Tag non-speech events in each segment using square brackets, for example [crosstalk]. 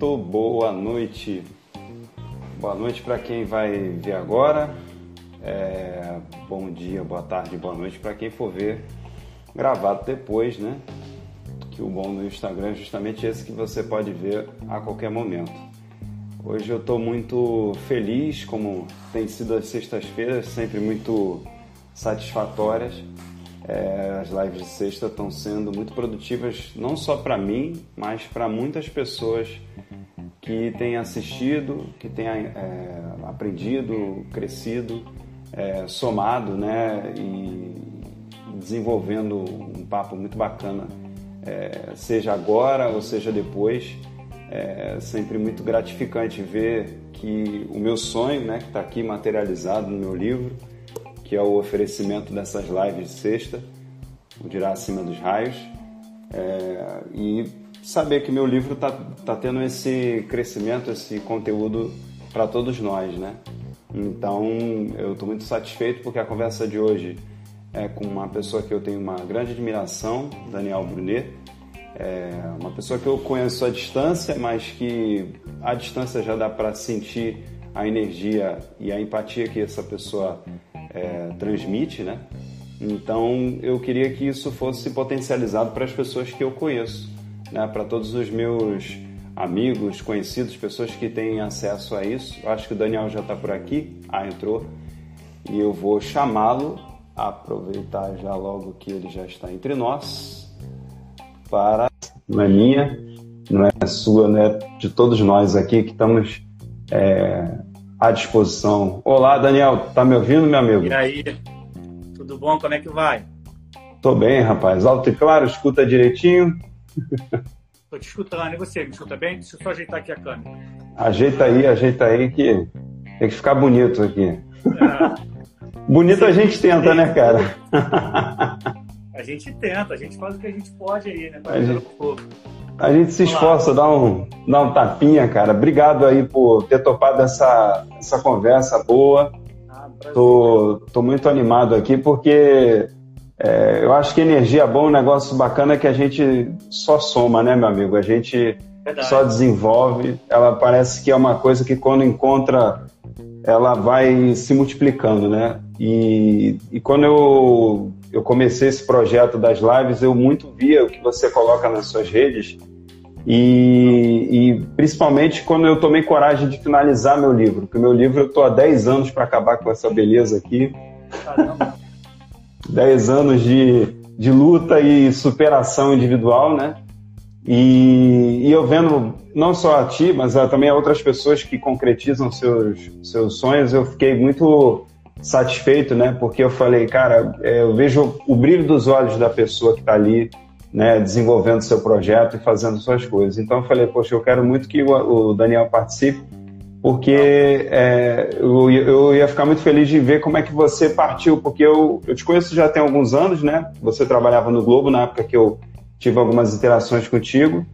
Muito boa noite. Boa noite para quem vai ver agora. É, bom dia, boa tarde, boa noite para quem for ver gravado depois, né? Que o bom do Instagram é justamente esse que você pode ver a qualquer momento. Hoje eu estou muito feliz, como tem sido as sextas-feiras, sempre muito satisfatórias. É, as lives de sexta estão sendo muito produtivas, não só para mim, mas para muitas pessoas que têm assistido, que têm é, aprendido, crescido, é, somado, né, e desenvolvendo um papo muito bacana, é, seja agora ou seja depois. É sempre muito gratificante ver que o meu sonho, né, que está aqui materializado no meu livro, que é o oferecimento dessas lives de sexta, o Dirá Acima dos Raios, é, e saber que meu livro está tá tendo esse crescimento, esse conteúdo para todos nós, né? Então eu estou muito satisfeito porque a conversa de hoje é com uma pessoa que eu tenho uma grande admiração, Daniel Brunet, é uma pessoa que eu conheço à distância, mas que à distância já dá para sentir a energia e a empatia que essa pessoa é, transmite, né? Então eu queria que isso fosse potencializado para as pessoas que eu conheço, né? Para todos os meus amigos, conhecidos, pessoas que têm acesso a isso. Eu acho que o Daniel já está por aqui. Ah, entrou. E eu vou chamá-lo, aproveitar já logo que ele já está entre nós, para não é minha, não é sua, não é de todos nós aqui que estamos é, à disposição. Olá, Daniel, tá me ouvindo, meu amigo? E aí, tudo bom? Como é que vai? Tô bem, rapaz. Alto e claro, escuta direitinho. Tô te escutando. E você, me escuta bem? Deixa eu só ajeitar aqui a câmera. Ajeita aí, ajeita aí que tem que ficar bonito aqui. É. Bonito a gente tenta, né, cara? a gente tenta, a gente faz o que a gente pode aí, né? A gente... A gente se esforça, dá um, dá um tapinha, cara. Obrigado aí por ter topado essa, essa conversa boa. Ah, tô, tô muito animado aqui porque é, eu acho que energia boa, um negócio bacana é que a gente só soma, né, meu amigo? A gente Verdade. só desenvolve. Ela parece que é uma coisa que quando encontra, ela vai se multiplicando, né? E, e quando eu, eu comecei esse projeto das lives, eu muito via o que você coloca nas suas redes e, e, principalmente quando eu tomei coragem de finalizar meu livro, porque meu livro eu estou há 10 anos para acabar com essa beleza aqui. Caramba. [laughs] 10 anos de, de luta e superação individual, né? E, e, eu vendo não só a ti, mas a, também a outras pessoas que concretizam seus, seus sonhos, eu fiquei muito satisfeito, né? Porque eu falei, cara, é, eu vejo o brilho dos olhos da pessoa que está ali né, desenvolvendo seu projeto e fazendo suas coisas. Então eu falei, poxa, eu quero muito que o, Daniel participe, porque é, eu, eu, ia ficar muito feliz de ver como é que você partiu, porque eu, eu te conheço já tem alguns anos, né? Você trabalhava no Globo na época que eu tive algumas interações contigo.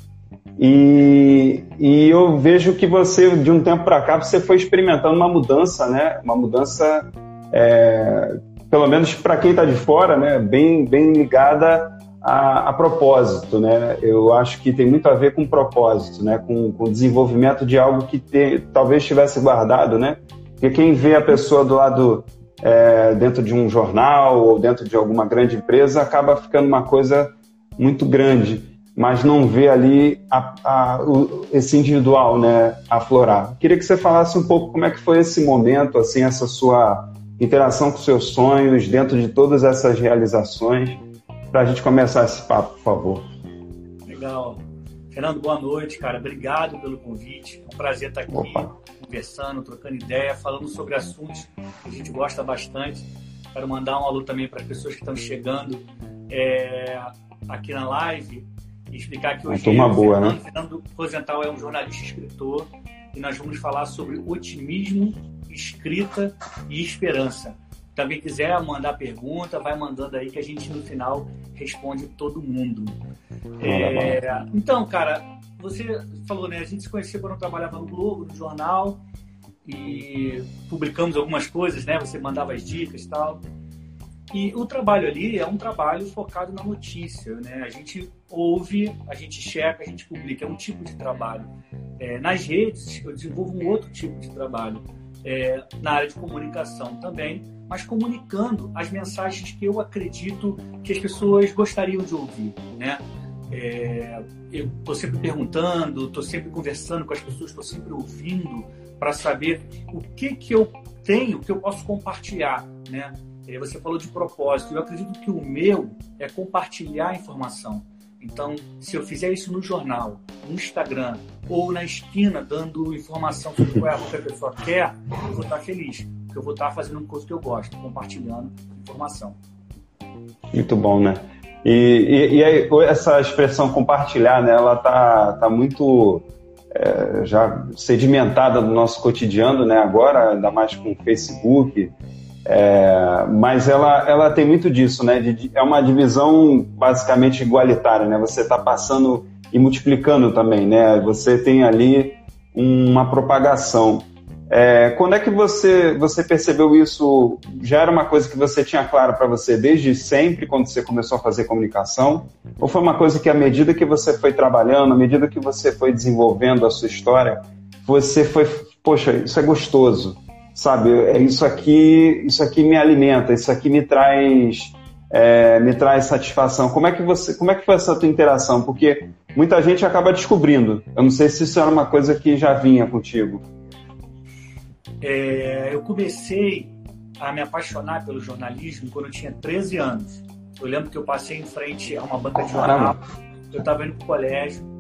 E, e eu vejo que você, de um tempo para cá, você foi experimentando uma mudança, né? Uma mudança, é, pelo menos para quem está de fora, né? Bem, bem ligada a, a, propósito, né? Eu acho que tem muito a ver com propósito, né? Com, o desenvolvimento de algo que te, talvez tivesse guardado, né? Porque quem vê a pessoa do lado é, dentro de um jornal ou dentro de alguma grande empresa acaba ficando uma coisa muito grande, mas não vê ali a, a, o, esse individual, né? Aflorar. Queria que você falasse um pouco como é que foi esse momento, assim, essa sua interação com seus sonhos dentro de todas essas realizações para a gente começar esse papo, por favor. Legal. Fernando, boa noite, cara. Obrigado pelo convite. É um prazer estar aqui Opa. conversando, trocando ideia, falando sobre assuntos que a gente gosta bastante. Quero mandar um alô também para as pessoas que estão chegando é, aqui na live e explicar que hoje uma boa, Fernando, né? Fernando Rosenthal é um jornalista e escritor e nós vamos falar sobre otimismo, escrita e esperança. Também quiser mandar pergunta, vai mandando aí que a gente no final responde todo mundo. É, então, cara, você falou, né? A gente se conhecia quando eu trabalhava no Globo, no jornal, e publicamos algumas coisas, né? Você mandava as dicas e tal. E o trabalho ali é um trabalho focado na notícia, né? A gente ouve, a gente checa, a gente publica, é um tipo de trabalho. É, nas redes, eu desenvolvo um outro tipo de trabalho, é, na área de comunicação também, mas comunicando as mensagens que eu acredito que as pessoas gostariam de ouvir, né? É, eu estou sempre perguntando, estou sempre conversando com as pessoas, estou sempre ouvindo para saber o que que eu tenho que eu posso compartilhar, né? Você falou de propósito. Eu acredito que o meu é compartilhar informação. Então, se eu fizer isso no jornal, no Instagram ou na esquina dando informação sobre qual é a roupa que a pessoa quer, eu vou estar feliz. Porque eu vou estar fazendo uma coisa que eu gosto, compartilhando informação. Muito bom, né? E, e, e aí, essa expressão compartilhar, né, ela tá, tá muito é, já sedimentada no nosso cotidiano, né? Agora, ainda mais com o Facebook, é, mas ela, ela tem muito disso, né? De, é uma divisão basicamente igualitária, né? Você está passando e multiplicando também, né? Você tem ali uma propagação. É, quando é que você, você percebeu isso? Já era uma coisa que você tinha claro para você desde sempre, quando você começou a fazer comunicação? Ou foi uma coisa que, à medida que você foi trabalhando, à medida que você foi desenvolvendo a sua história, você foi, poxa, isso é gostoso, sabe? É isso aqui, isso aqui me alimenta, isso aqui me traz, é, me traz satisfação. Como é que você, como é que foi essa tua interação? Porque muita gente acaba descobrindo. Eu não sei se isso era uma coisa que já vinha contigo. É, eu comecei a me apaixonar pelo jornalismo quando eu tinha 13 anos. Eu lembro que eu passei em frente a uma banca de jornal. Eu estava indo para o colégio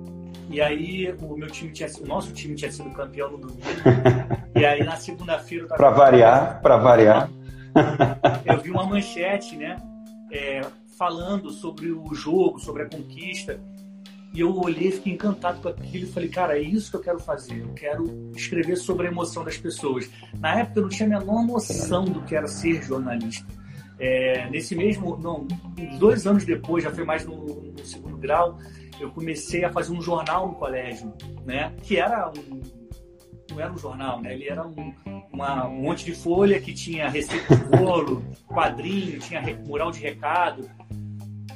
e aí o meu time tinha, o nosso time tinha sido campeão no domingo. [laughs] e aí na segunda-feira Para variar, para variar. [laughs] Eu vi uma manchete, né, é, falando sobre o jogo, sobre a conquista. E eu olhei, fiquei encantado com aquilo e falei, cara, é isso que eu quero fazer. Eu quero escrever sobre a emoção das pessoas. Na época eu não tinha a menor noção do que era ser jornalista. É, nesse mesmo, não, dois anos depois, já foi mais no, no segundo grau, eu comecei a fazer um jornal no colégio, né? Que era um não era um jornal, né? Ele era um, uma, um monte de folha que tinha receita de bolo, quadrinho, tinha mural de recado.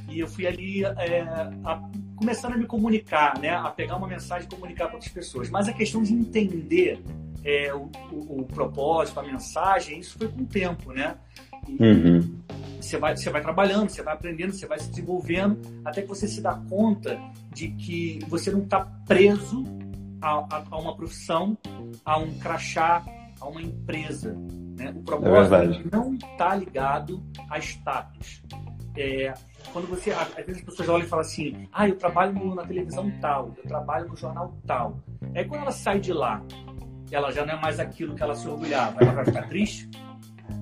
E eu fui ali é, a, começando a me comunicar, né? A pegar uma mensagem e comunicar para outras pessoas. Mas a questão de entender é, o, o, o, propósito, a mensagem, isso foi com o tempo, né? E, uhum você vai, você vai trabalhando, você vai aprendendo, você vai se desenvolvendo, até que você se dá conta de que você não está preso a, a, a, uma profissão, a um crachá, a uma empresa. Né? O propósito é não está ligado a status. É, quando você, às vezes as pessoas olham e falam assim, ah, eu trabalho na televisão tal, eu trabalho no jornal tal. Aí quando ela sai de lá, ela já não é mais aquilo que ela se orgulhava, ela vai ficar triste?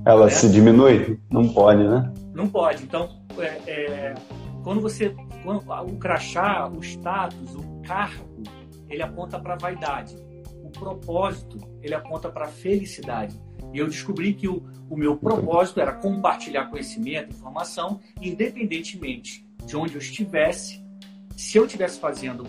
Ela né? se diminui? Não pode, né? Não pode. Então, é, é, quando você. Quando, o crachá, o status, o cargo, ele aponta para vaidade. O propósito, ele aponta para felicidade. E eu descobri que o, o meu propósito era compartilhar conhecimento, informação, independentemente de onde eu estivesse. Se eu estivesse fazendo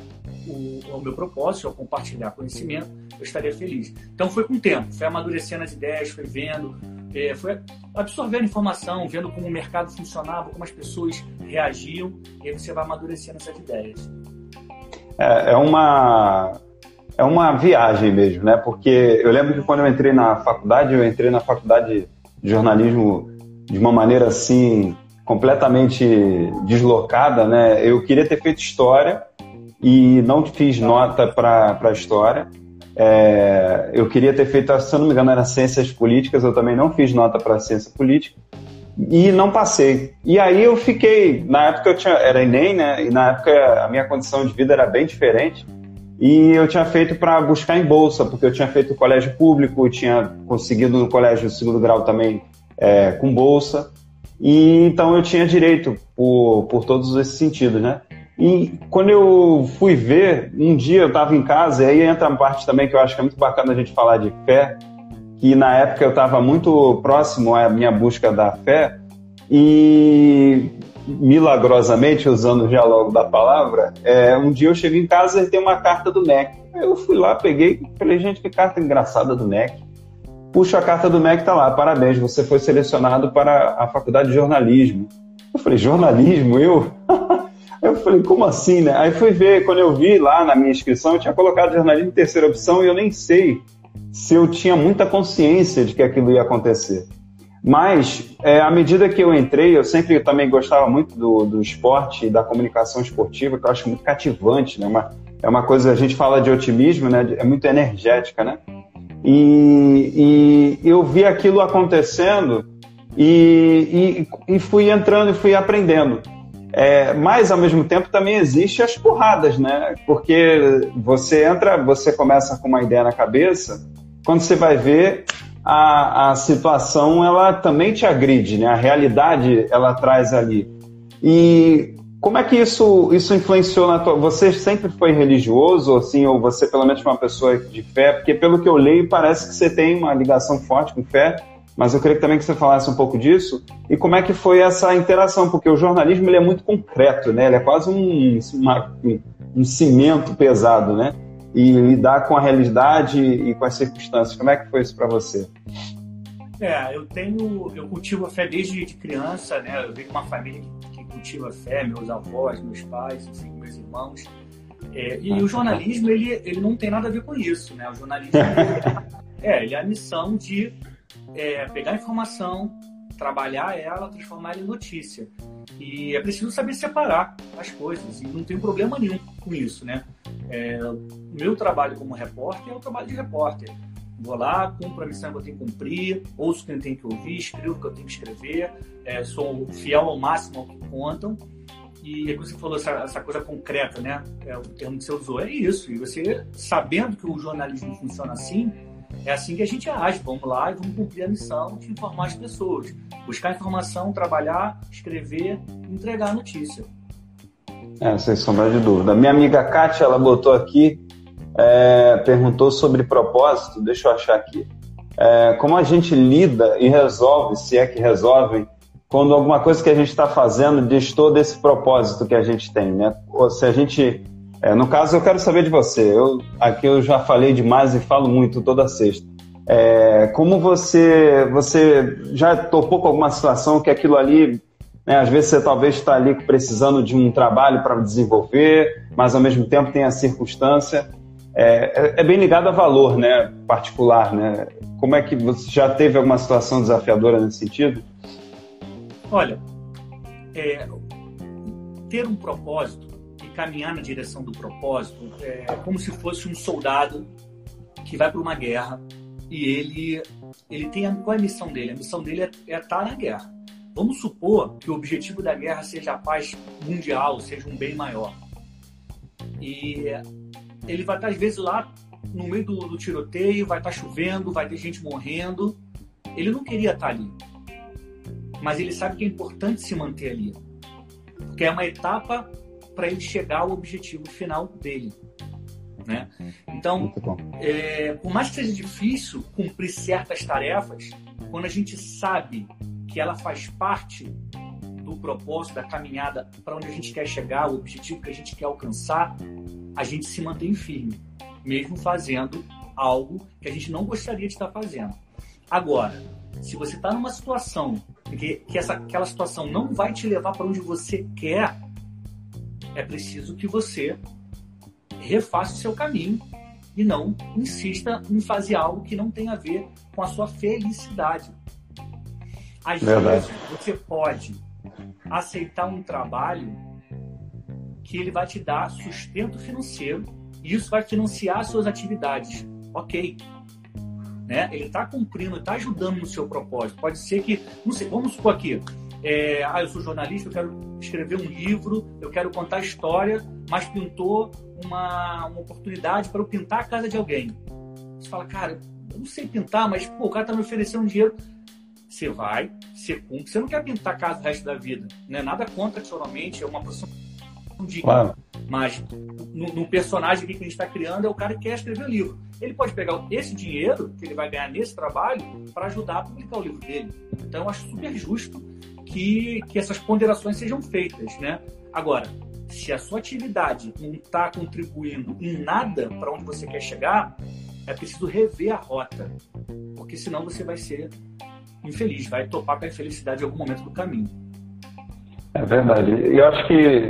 o, o, meu propósito, ao compartilhar conhecimento, eu estaria feliz. Então foi com o tempo, foi amadurecendo as ideias, foi vendo, é, foi absorvendo informação, vendo como o mercado funcionava, como as pessoas reagiam, e aí você vai amadurecendo essas ideias. É, é uma é uma viagem mesmo, né? Porque eu lembro que quando eu entrei na faculdade, eu entrei na faculdade de jornalismo de uma maneira assim completamente deslocada, né? Eu queria ter feito história e não fiz nota para história. É, eu queria ter feito, se eu não me engano, era ciências políticas, eu também não fiz nota para ciência política e não passei. E aí eu fiquei, na época eu tinha, era Enem, né? E na época a minha condição de vida era bem diferente. E eu tinha feito para buscar em bolsa, porque eu tinha feito colégio público, tinha conseguido no colégio segundo grau também é, com bolsa. E então eu tinha direito por, por todos esses sentidos, né? E quando eu fui ver, um dia eu estava em casa, e aí entra uma parte também que eu acho que é muito bacana a gente falar de fé, que na época eu estava muito próximo à minha busca da fé, e milagrosamente, usando o diálogo da palavra, é, um dia eu cheguei em casa e tem uma carta do. Aí eu fui lá, peguei falei, gente, que carta engraçada do MEC. puxo a carta do MEC, tá lá, parabéns, você foi selecionado para a faculdade de jornalismo. Eu falei, jornalismo? Eu? [laughs] eu falei, como assim, né? Aí fui ver, quando eu vi lá na minha inscrição, eu tinha colocado jornalismo em terceira opção e eu nem sei se eu tinha muita consciência de que aquilo ia acontecer. Mas, é, à medida que eu entrei, eu sempre também gostava muito do, do esporte e da comunicação esportiva, que eu acho muito cativante, né? Uma, é uma coisa, a gente fala de otimismo, né? É muito energética, né? E, e eu vi aquilo acontecendo e, e, e fui entrando e fui aprendendo. É, mas ao mesmo tempo também existe as porradas, né? Porque você entra, você começa com uma ideia na cabeça, quando você vai ver a, a situação, ela também te agride, né? A realidade ela traz ali. E como é que isso, isso influenciou na tua... Você sempre foi religioso, assim, ou você pelo menos uma pessoa de fé? Porque pelo que eu leio, parece que você tem uma ligação forte com fé, mas eu queria também que você falasse um pouco disso. E como é que foi essa interação? Porque o jornalismo ele é muito concreto, né? Ele é quase um, uma, um cimento pesado, né? E lidar com a realidade e com as circunstâncias. Como é que foi isso para você? É, eu tenho, eu cultivo a fé desde de criança, né? Eu venho de uma família que cultiva a fé, meus avós, meus pais, assim, meus irmãos. É, e o jornalismo, ele, ele não tem nada a ver com isso, né? O jornalismo, [laughs] ele, é, ele é a missão de é, pegar a informação, trabalhar ela, transformar ela em notícia. E é preciso saber separar as coisas, e não tem problema nenhum com isso, né? É, meu trabalho como repórter é o trabalho de repórter. Vou lá, cumpro a missão que eu tenho que cumprir, ouço o que eu tenho que ouvir, escrevo o que eu tenho que escrever, é, sou fiel ao máximo ao que contam. E é que você falou essa, essa, coisa concreta, né? É o termo que você usou. É isso. E você, sabendo que o jornalismo funciona assim, é assim que a gente age. Vamos lá e vamos cumprir a missão de informar as pessoas. Buscar informação, trabalhar, escrever, entregar a notícia. É, sem sombra de dúvida. Minha amiga Kátia, ela botou aqui é, perguntou sobre propósito, deixa eu achar aqui. É, como a gente lida e resolve, se é que resolve, quando alguma coisa que a gente está fazendo distor desse propósito que a gente tem, né? Ou se a gente. É, no caso, eu quero saber de você. Eu, aqui eu já falei demais e falo muito toda sexta. É, como você, você já topou com alguma situação que aquilo ali, né, às vezes você talvez está ali precisando de um trabalho para desenvolver, mas ao mesmo tempo tem a circunstância é, é, bem ligado a valor né, particular. Né? Como é que você já teve alguma situação desafiadora nesse sentido? Olha, é, ter um propósito e caminhar na direção do propósito é como se fosse um soldado que vai para uma guerra e ele, ele tem a, qual é a missão dele? A missão dele é, é estar na guerra. Vamos supor que o objetivo da guerra seja a paz mundial, seja um bem maior. E ele vai estar, às vezes, lá no meio do, do tiroteio, vai estar chovendo, vai ter gente morrendo. Ele não queria estar ali. Mas ele sabe que é importante se manter ali. Porque é uma etapa para ele chegar ao objetivo final dele. Né? Então, é, por mais que seja difícil cumprir certas tarefas, quando a gente sabe que ela faz parte do propósito, da caminhada para onde a gente quer chegar, o objetivo que a gente quer alcançar, a gente se mantém firme, mesmo fazendo algo que a gente não gostaria de estar fazendo. Agora, se você está numa situação que, que essa, aquela situação não vai te levar para onde você quer, é preciso que você refaça o seu caminho e não insista em fazer algo que não tem a ver com a sua felicidade. Às Verdade. vezes você pode aceitar um trabalho que ele vai te dar sustento financeiro e isso vai financiar suas atividades. Ok. Né? Ele está cumprindo, está ajudando no seu propósito. Pode ser que, não sei, vamos supor aqui, é, ah, eu sou jornalista, eu quero escrever um livro, eu quero contar história, mas pintou uma, uma oportunidade para eu pintar a casa de alguém. Você fala, cara, eu não sei pintar, mas pô, o cara está me oferecendo dinheiro. Você vai, você cumpre. Você não quer pintar a casa o resto da vida. Não é nada contra, tradicionalmente, é uma profissão de claro. Mas no, no, personagem que a gente está criando é o cara que quer escrever o livro. Ele pode pegar esse dinheiro que ele vai ganhar nesse trabalho para ajudar a publicar o livro dele. Então eu acho super justo que, que essas ponderações sejam feitas, né? Agora, se a sua atividade não está contribuindo em nada para onde você quer chegar, é preciso rever a rota. porque senão você vai ser infeliz, vai topar com a infelicidade em algum momento do caminho. É verdade. Eu acho que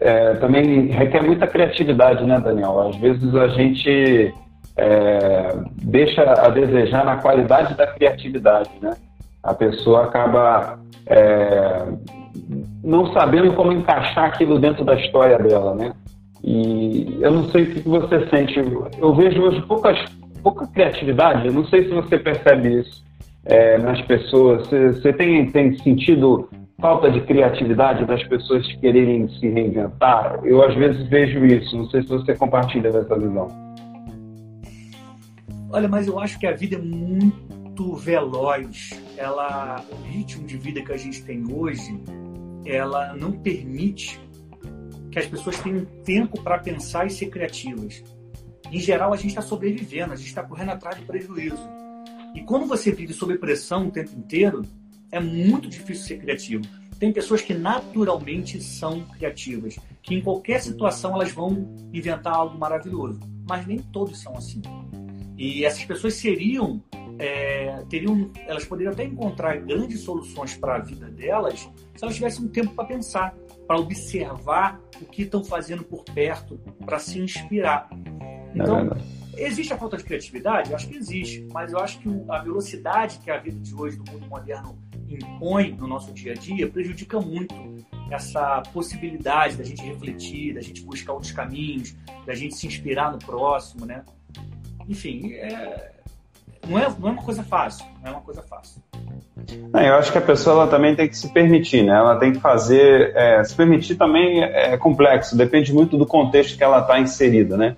é, também requer muita criatividade, né, Daniel? Às vezes a gente é, deixa a desejar na qualidade da criatividade, né? A pessoa acaba é, não sabendo como encaixar aquilo dentro da história dela, né? E eu não sei o que você sente. Eu vejo hoje poucas, pouca criatividade. Eu não sei se você percebe isso é, nas pessoas. Você, tem, tem sentido falta de criatividade das pessoas quererem se reinventar? Eu às vezes vejo isso. Não sei se você compartilha dessa visão. Olha, mas eu acho que a vida é muito veloz. Ela, o ritmo de vida que a gente tem hoje, ela não permite que as pessoas tenham tempo para pensar e ser criativas. Em geral, a gente está sobrevivendo, a gente está correndo atrás do prejuízo. E quando você vive sob pressão o tempo inteiro, é muito difícil ser criativo. Tem pessoas que naturalmente são criativas, que em qualquer situação elas vão inventar algo maravilhoso, mas nem todos são assim. E essas pessoas seriam, é, teriam, elas poderiam até encontrar grandes soluções para a vida delas se elas tivessem um tempo para pensar, para observar o que estão fazendo por perto, para se inspirar. É então, é existe a falta de criatividade? Eu acho que existe, mas eu acho que a velocidade que a vida de hoje, do mundo moderno, impõe no nosso dia a dia prejudica muito essa possibilidade da gente refletir, da gente buscar outros caminhos, da gente se inspirar no próximo, né? Enfim, é... não, é, não é uma coisa fácil, não é uma coisa fácil. eu acho que a pessoa ela também tem que se permitir, né? Ela tem que fazer, é, se permitir também é complexo, depende muito do contexto que ela está inserida, né?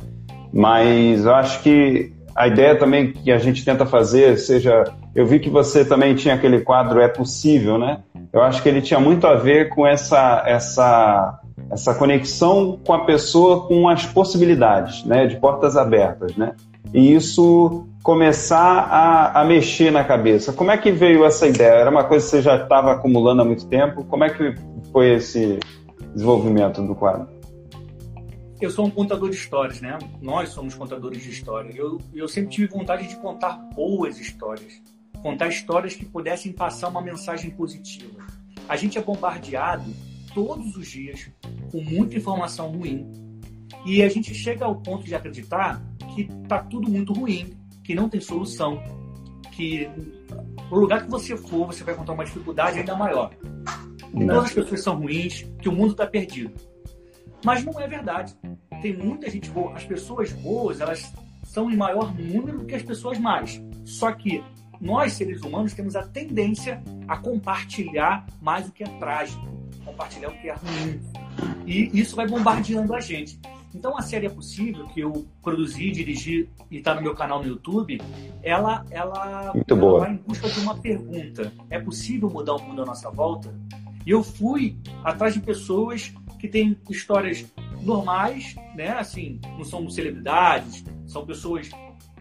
Mas eu acho que a ideia também que a gente tenta fazer, seja, eu vi que você também tinha aquele quadro é possível, né? Eu acho que ele tinha muito a ver com essa essa essa conexão com a pessoa, com as possibilidades, né? De portas abertas, né? E isso começar a, a mexer na cabeça. Como é que veio essa ideia? Era uma coisa que você já estava acumulando há muito tempo? Como é que foi esse desenvolvimento do quadro? Eu sou um contador de histórias, né? Nós somos contadores de histórias. Eu, eu sempre tive vontade de contar boas histórias, contar histórias que pudessem passar uma mensagem positiva. A gente é bombardeado todos os dias com muita informação ruim e a gente chega ao ponto de acreditar que tá tudo muito ruim, que não tem solução, que no lugar que você for você vai encontrar uma dificuldade ainda maior. Que todas as pessoas são ruins, que o mundo está perdido. Mas não é verdade. Tem muita gente boa. As pessoas boas, elas são em maior número do que as pessoas más. Só que nós, seres humanos, temos a tendência a compartilhar mais o que é trágico, compartilhar o que é ruim. E isso vai bombardeando a gente. Então, a série É Possível, que eu produzi, dirigi e está no meu canal no YouTube, ela, ela, Muito ela boa. vai em busca de uma pergunta. É possível mudar o mundo à nossa volta? E eu fui atrás de pessoas que têm histórias normais, né? Assim, não são celebridades, são pessoas,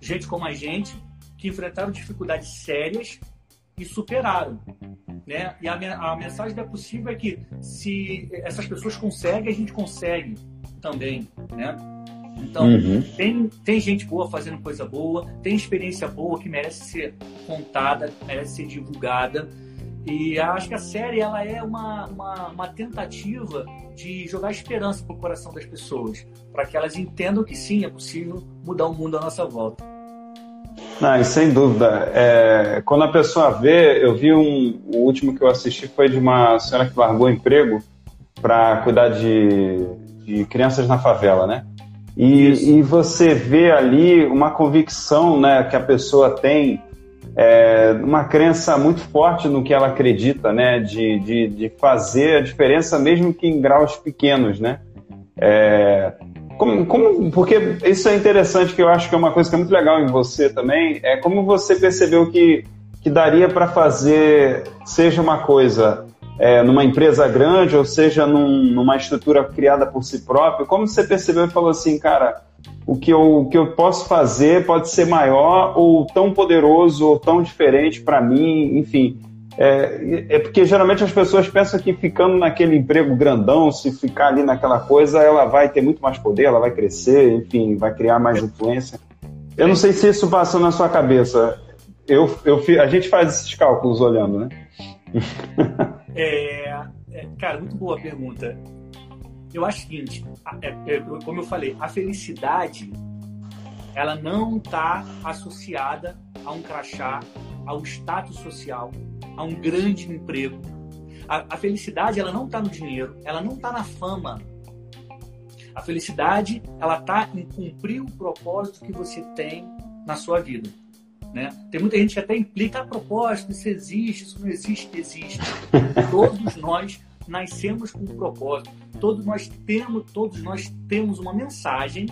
gente como a gente, que enfrentaram dificuldades sérias e superaram, né? E a, a mensagem da possível é que se essas pessoas conseguem, a gente consegue também, né? Então, uhum. tem, tem gente boa fazendo coisa boa, tem experiência boa que merece ser contada, merece ser divulgada. E acho que a série ela é uma, uma, uma tentativa de jogar esperança para o coração das pessoas, para que elas entendam que sim, é possível mudar o mundo à nossa volta. Não, sem dúvida. É, quando a pessoa vê, eu vi um, o último que eu assisti foi de uma senhora que largou emprego para cuidar de, de crianças na favela, né? E, e, você vê ali uma convicção né, que a pessoa tem é, uma crença muito forte no que ela acredita, né? De, de, de fazer a diferença, mesmo que em graus pequenos, né? É, como, como, porque isso é interessante, que eu acho que é uma coisa que é muito legal em você também, é como você percebeu que, que daria para fazer, seja uma coisa é, numa empresa grande, ou seja num, numa estrutura criada por si próprio, como você percebeu e falou assim, cara, o que eu, o que eu posso fazer pode ser maior ou tão poderoso ou tão diferente para mim, enfim. É, é, porque geralmente as pessoas pensam que ficando naquele emprego grandão, se ficar ali naquela coisa, ela vai ter muito mais poder, ela vai crescer, enfim, vai criar mais influência. Eu não sei se isso passou na sua cabeça. eu, eu, a gente faz esses cálculos olhando, né? [laughs] é, é, cara, muito boa pergunta. Eu acho o seguinte, é, é, como eu falei, a felicidade ela não está associada a um crachá, ao status social, a um grande emprego. A, a felicidade ela não está no dinheiro, ela não está na fama. A felicidade ela está em cumprir o propósito que você tem na sua vida. Né? Tem muita gente que até implica a propósito, isso existe, isso não existe, existe. [laughs] Todos nós nascemos com um propósito. Todos nós temos, todos nós temos uma mensagem.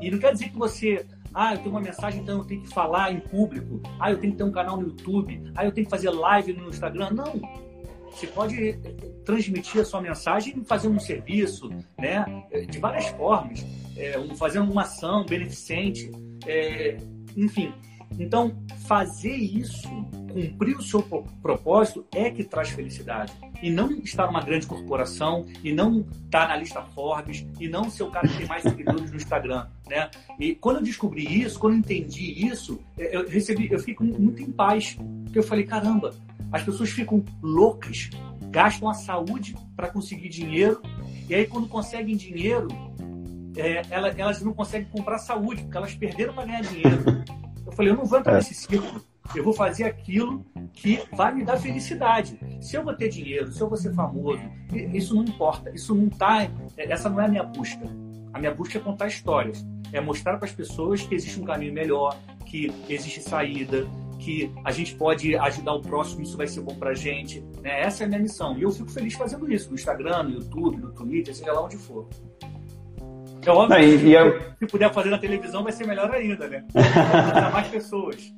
E não quer dizer que você, ah, eu tenho uma mensagem, então eu tenho que falar em público. Ah, eu tenho que ter um canal no YouTube. Ah, eu tenho que fazer live no Instagram. Não. Você pode eh, transmitir a sua mensagem fazendo um serviço, né? De várias formas. É, fazendo uma ação beneficente. É, enfim, então, fazer isso, cumprir o seu propósito, é que traz felicidade. E não estar numa grande corporação, e não estar na lista Forbes, e não ser o cara que tem mais seguidores no Instagram. Né? E quando eu descobri isso, quando eu entendi isso, eu recebi, eu fico muito em paz. Porque eu falei, caramba, as pessoas ficam loucas, gastam a saúde para conseguir dinheiro, e aí quando conseguem dinheiro, é, elas não conseguem comprar saúde, porque elas perderam para ganhar dinheiro. Eu falei, eu não vou entrar é. nesse ciclo. Eu vou fazer aquilo que vai me dar felicidade. Se eu vou ter dinheiro, se eu vou ser famoso, isso não importa. Isso não tá. É, essa não é a minha busca. A minha busca é contar histórias. É mostrar para as pessoas que existe um caminho melhor, que existe saída, que a gente pode ajudar o próximo, isso vai ser bom para a gente. Né? Essa é a minha missão. E eu fico feliz fazendo isso no Instagram, no YouTube, no Twitter, seja lá onde for. É óbvio Não, que eu... se puder fazer na televisão vai ser melhor ainda, né? [laughs] Para mais pessoas.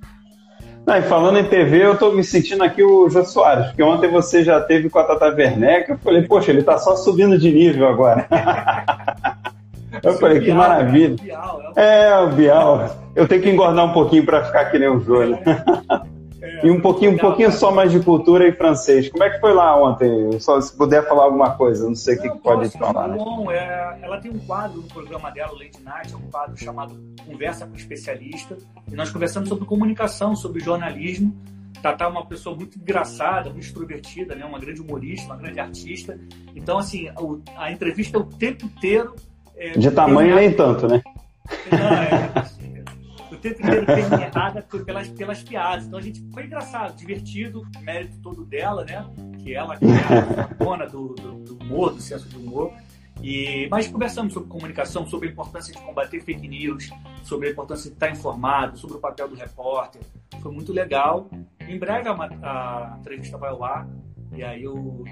Não, e falando em TV, eu tô me sentindo aqui o Jô Soares, porque ontem você já teve com a Tata Werneck, eu falei, poxa, ele tá só subindo de nível agora. [laughs] eu falei, que maravilha. É o Bial. É o Bial. Eu tenho que engordar um pouquinho para ficar que nem o Jô, né? [laughs] E um pouquinho, um pouquinho só mais de cultura e francês. Como é que foi lá ontem? Só se puder falar alguma coisa, não sei o que, que pode falar. Né? Bom, é, ela tem um quadro no programa dela, Lady Night, é um quadro chamado Conversa com Especialista. E nós conversamos sobre comunicação, sobre jornalismo. Tatá é uma pessoa muito engraçada, muito extrovertida, né? uma grande humorista, uma grande artista. Então, assim, a, a entrevista é o tempo inteiro. É, de tamanho nem tanto, né? Não, é, o tempo inteiro bem errada pelas, pelas piadas. Então a gente foi engraçado, divertido, mérito todo dela, né? Que ela que é a dona do, do, do humor, do senso de humor. E, mas conversamos sobre comunicação, sobre a importância de combater fake news, sobre a importância de estar informado, sobre o papel do repórter. Foi muito legal. Em breve a, a entrevista vai ao ar e aí eu,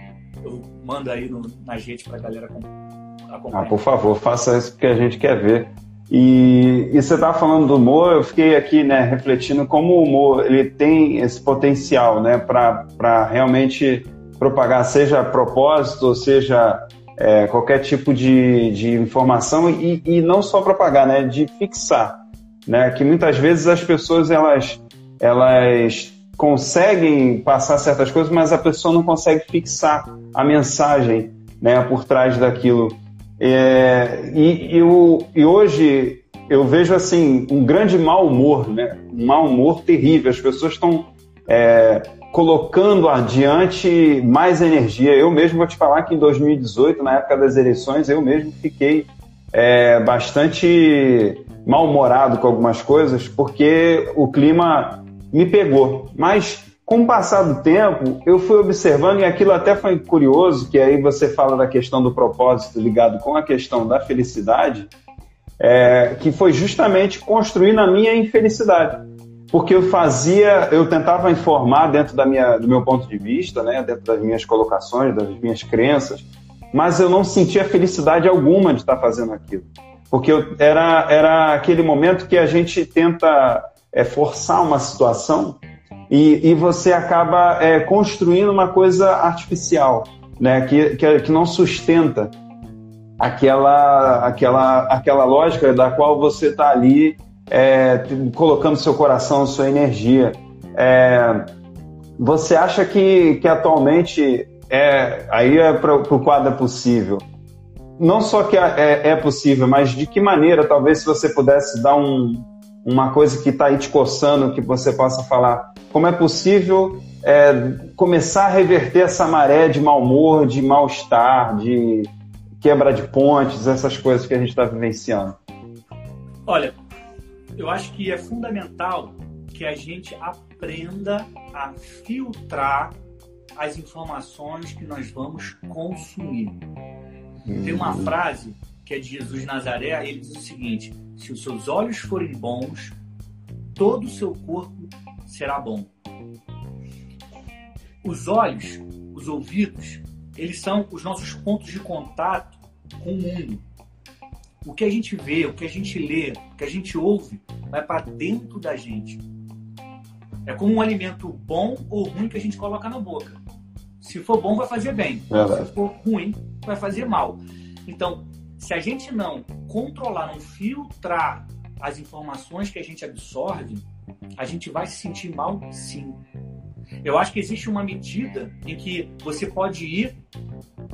eu mando aí no, na redes para a galera acompanhar. Ah, por favor, faça isso que a gente quer ver. E, e você estava falando do humor, eu fiquei aqui né, refletindo como o humor ele tem esse potencial né, para realmente propagar, seja propósito, seja é, qualquer tipo de, de informação, e, e não só propagar, né, de fixar. Né, que muitas vezes as pessoas elas, elas conseguem passar certas coisas, mas a pessoa não consegue fixar a mensagem né, por trás daquilo. É, e, e, e, hoje eu vejo assim um grande mau humor, né? um mau humor terrível. As pessoas estão é, colocando adiante mais energia. Eu mesmo vou te falar que em 2018, na época das eleições, eu mesmo fiquei é, bastante mal-humorado com algumas coisas, porque o clima me pegou. Mas com o passar do tempo, eu fui observando, e aquilo até foi curioso, que aí você fala da questão do propósito ligado com a questão da felicidade, é, que foi justamente construir na minha infelicidade. Porque eu fazia, eu tentava informar dentro da minha, do meu ponto de vista, né, dentro das minhas colocações, das minhas crenças, mas eu não sentia felicidade alguma de estar fazendo aquilo. Porque eu, era, era aquele momento que a gente tenta é, forçar uma situação e, e você acaba é, construindo uma coisa artificial, né? que, que, que não sustenta aquela, aquela, aquela lógica da qual você está ali é, colocando seu coração, sua energia. É, você acha que, que atualmente é aí é para o quadro é possível? Não só que é, é, é, possível, mas de que maneira, talvez se você pudesse dar um, uma coisa que está aí te coçando, que você possa falar? Como é possível é, começar a reverter essa maré de mau humor, de mal-estar, de quebra de pontes, essas coisas que a gente está vivenciando? Olha, eu acho que é fundamental que a gente aprenda a filtrar as informações que nós vamos consumir. Tem uma uhum. frase que é de Jesus Nazaré, ele diz o seguinte: se os seus olhos forem bons, todo o seu corpo será bom. Os olhos, os ouvidos, eles são os nossos pontos de contato com o mundo. O que a gente vê, o que a gente lê, o que a gente ouve, vai para dentro da gente. É como um alimento bom ou ruim que a gente coloca na boca. Se for bom, vai fazer bem. Se for ruim, vai fazer mal. Então, se a gente não controlar, não filtrar as informações que a gente absorve, a gente vai se sentir mal sim. Eu acho que existe uma medida em que você pode ir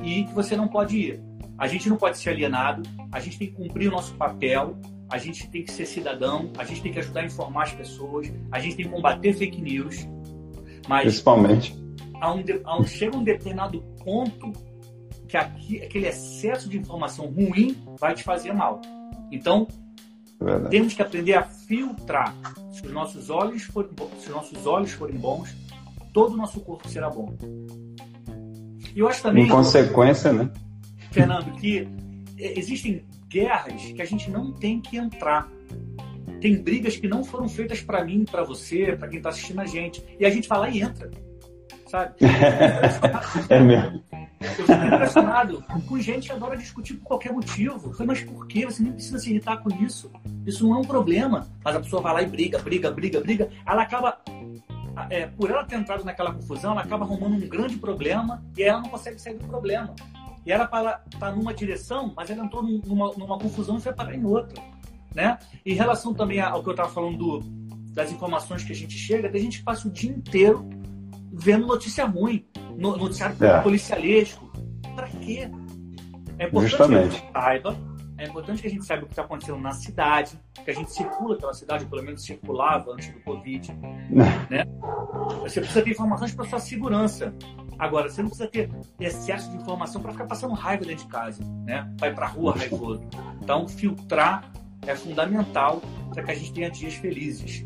e que você não pode ir. A gente não pode ser alienado, a gente tem que cumprir o nosso papel, a gente tem que ser cidadão, a gente tem que ajudar a informar as pessoas, a gente tem que combater fake news. Mas Principalmente. A um, a um, chega um determinado ponto que aqui, aquele excesso de informação ruim vai te fazer mal. Então, Verdade. temos que aprender a filtrar. Se os nossos olhos forem, se os nossos olhos forem bons, todo o nosso corpo será bom. E eu acho também. Em consequência, né? Fernando, que existem guerras que a gente não tem que entrar. Tem brigas que não foram feitas para mim, para você, para quem está assistindo a gente. E a gente fala e entra. Sabe? [laughs] é mesmo. Eu fico impressionado com gente que adora discutir por qualquer motivo. Eu falei, mas por quê? Você nem precisa se irritar com isso. Isso não é um problema. Mas a pessoa vai lá e briga, briga, briga, briga. Ela acaba é, por ela ter entrado naquela confusão, ela acaba arrumando um grande problema e ela não consegue sair do problema. E era para estar tá numa direção, mas ela entrou numa, numa confusão e foi parar em outra. Né? Em relação também ao que eu estava falando do, das informações que a gente chega, a gente passa o dia inteiro vendo notícia ruim, noticiário é. policialesco. Para quê? É importante Justamente. que a gente saiba, é importante que a gente saiba o que está acontecendo na cidade, que a gente circula pela cidade, pelo menos circulava antes do Covid. né? Você precisa ter informações para sua segurança. Agora, você não precisa ter excesso de informação para ficar passando raiva dentro de casa, né? Vai para a rua raivoso. Então, filtrar é fundamental para que a gente tenha dias felizes.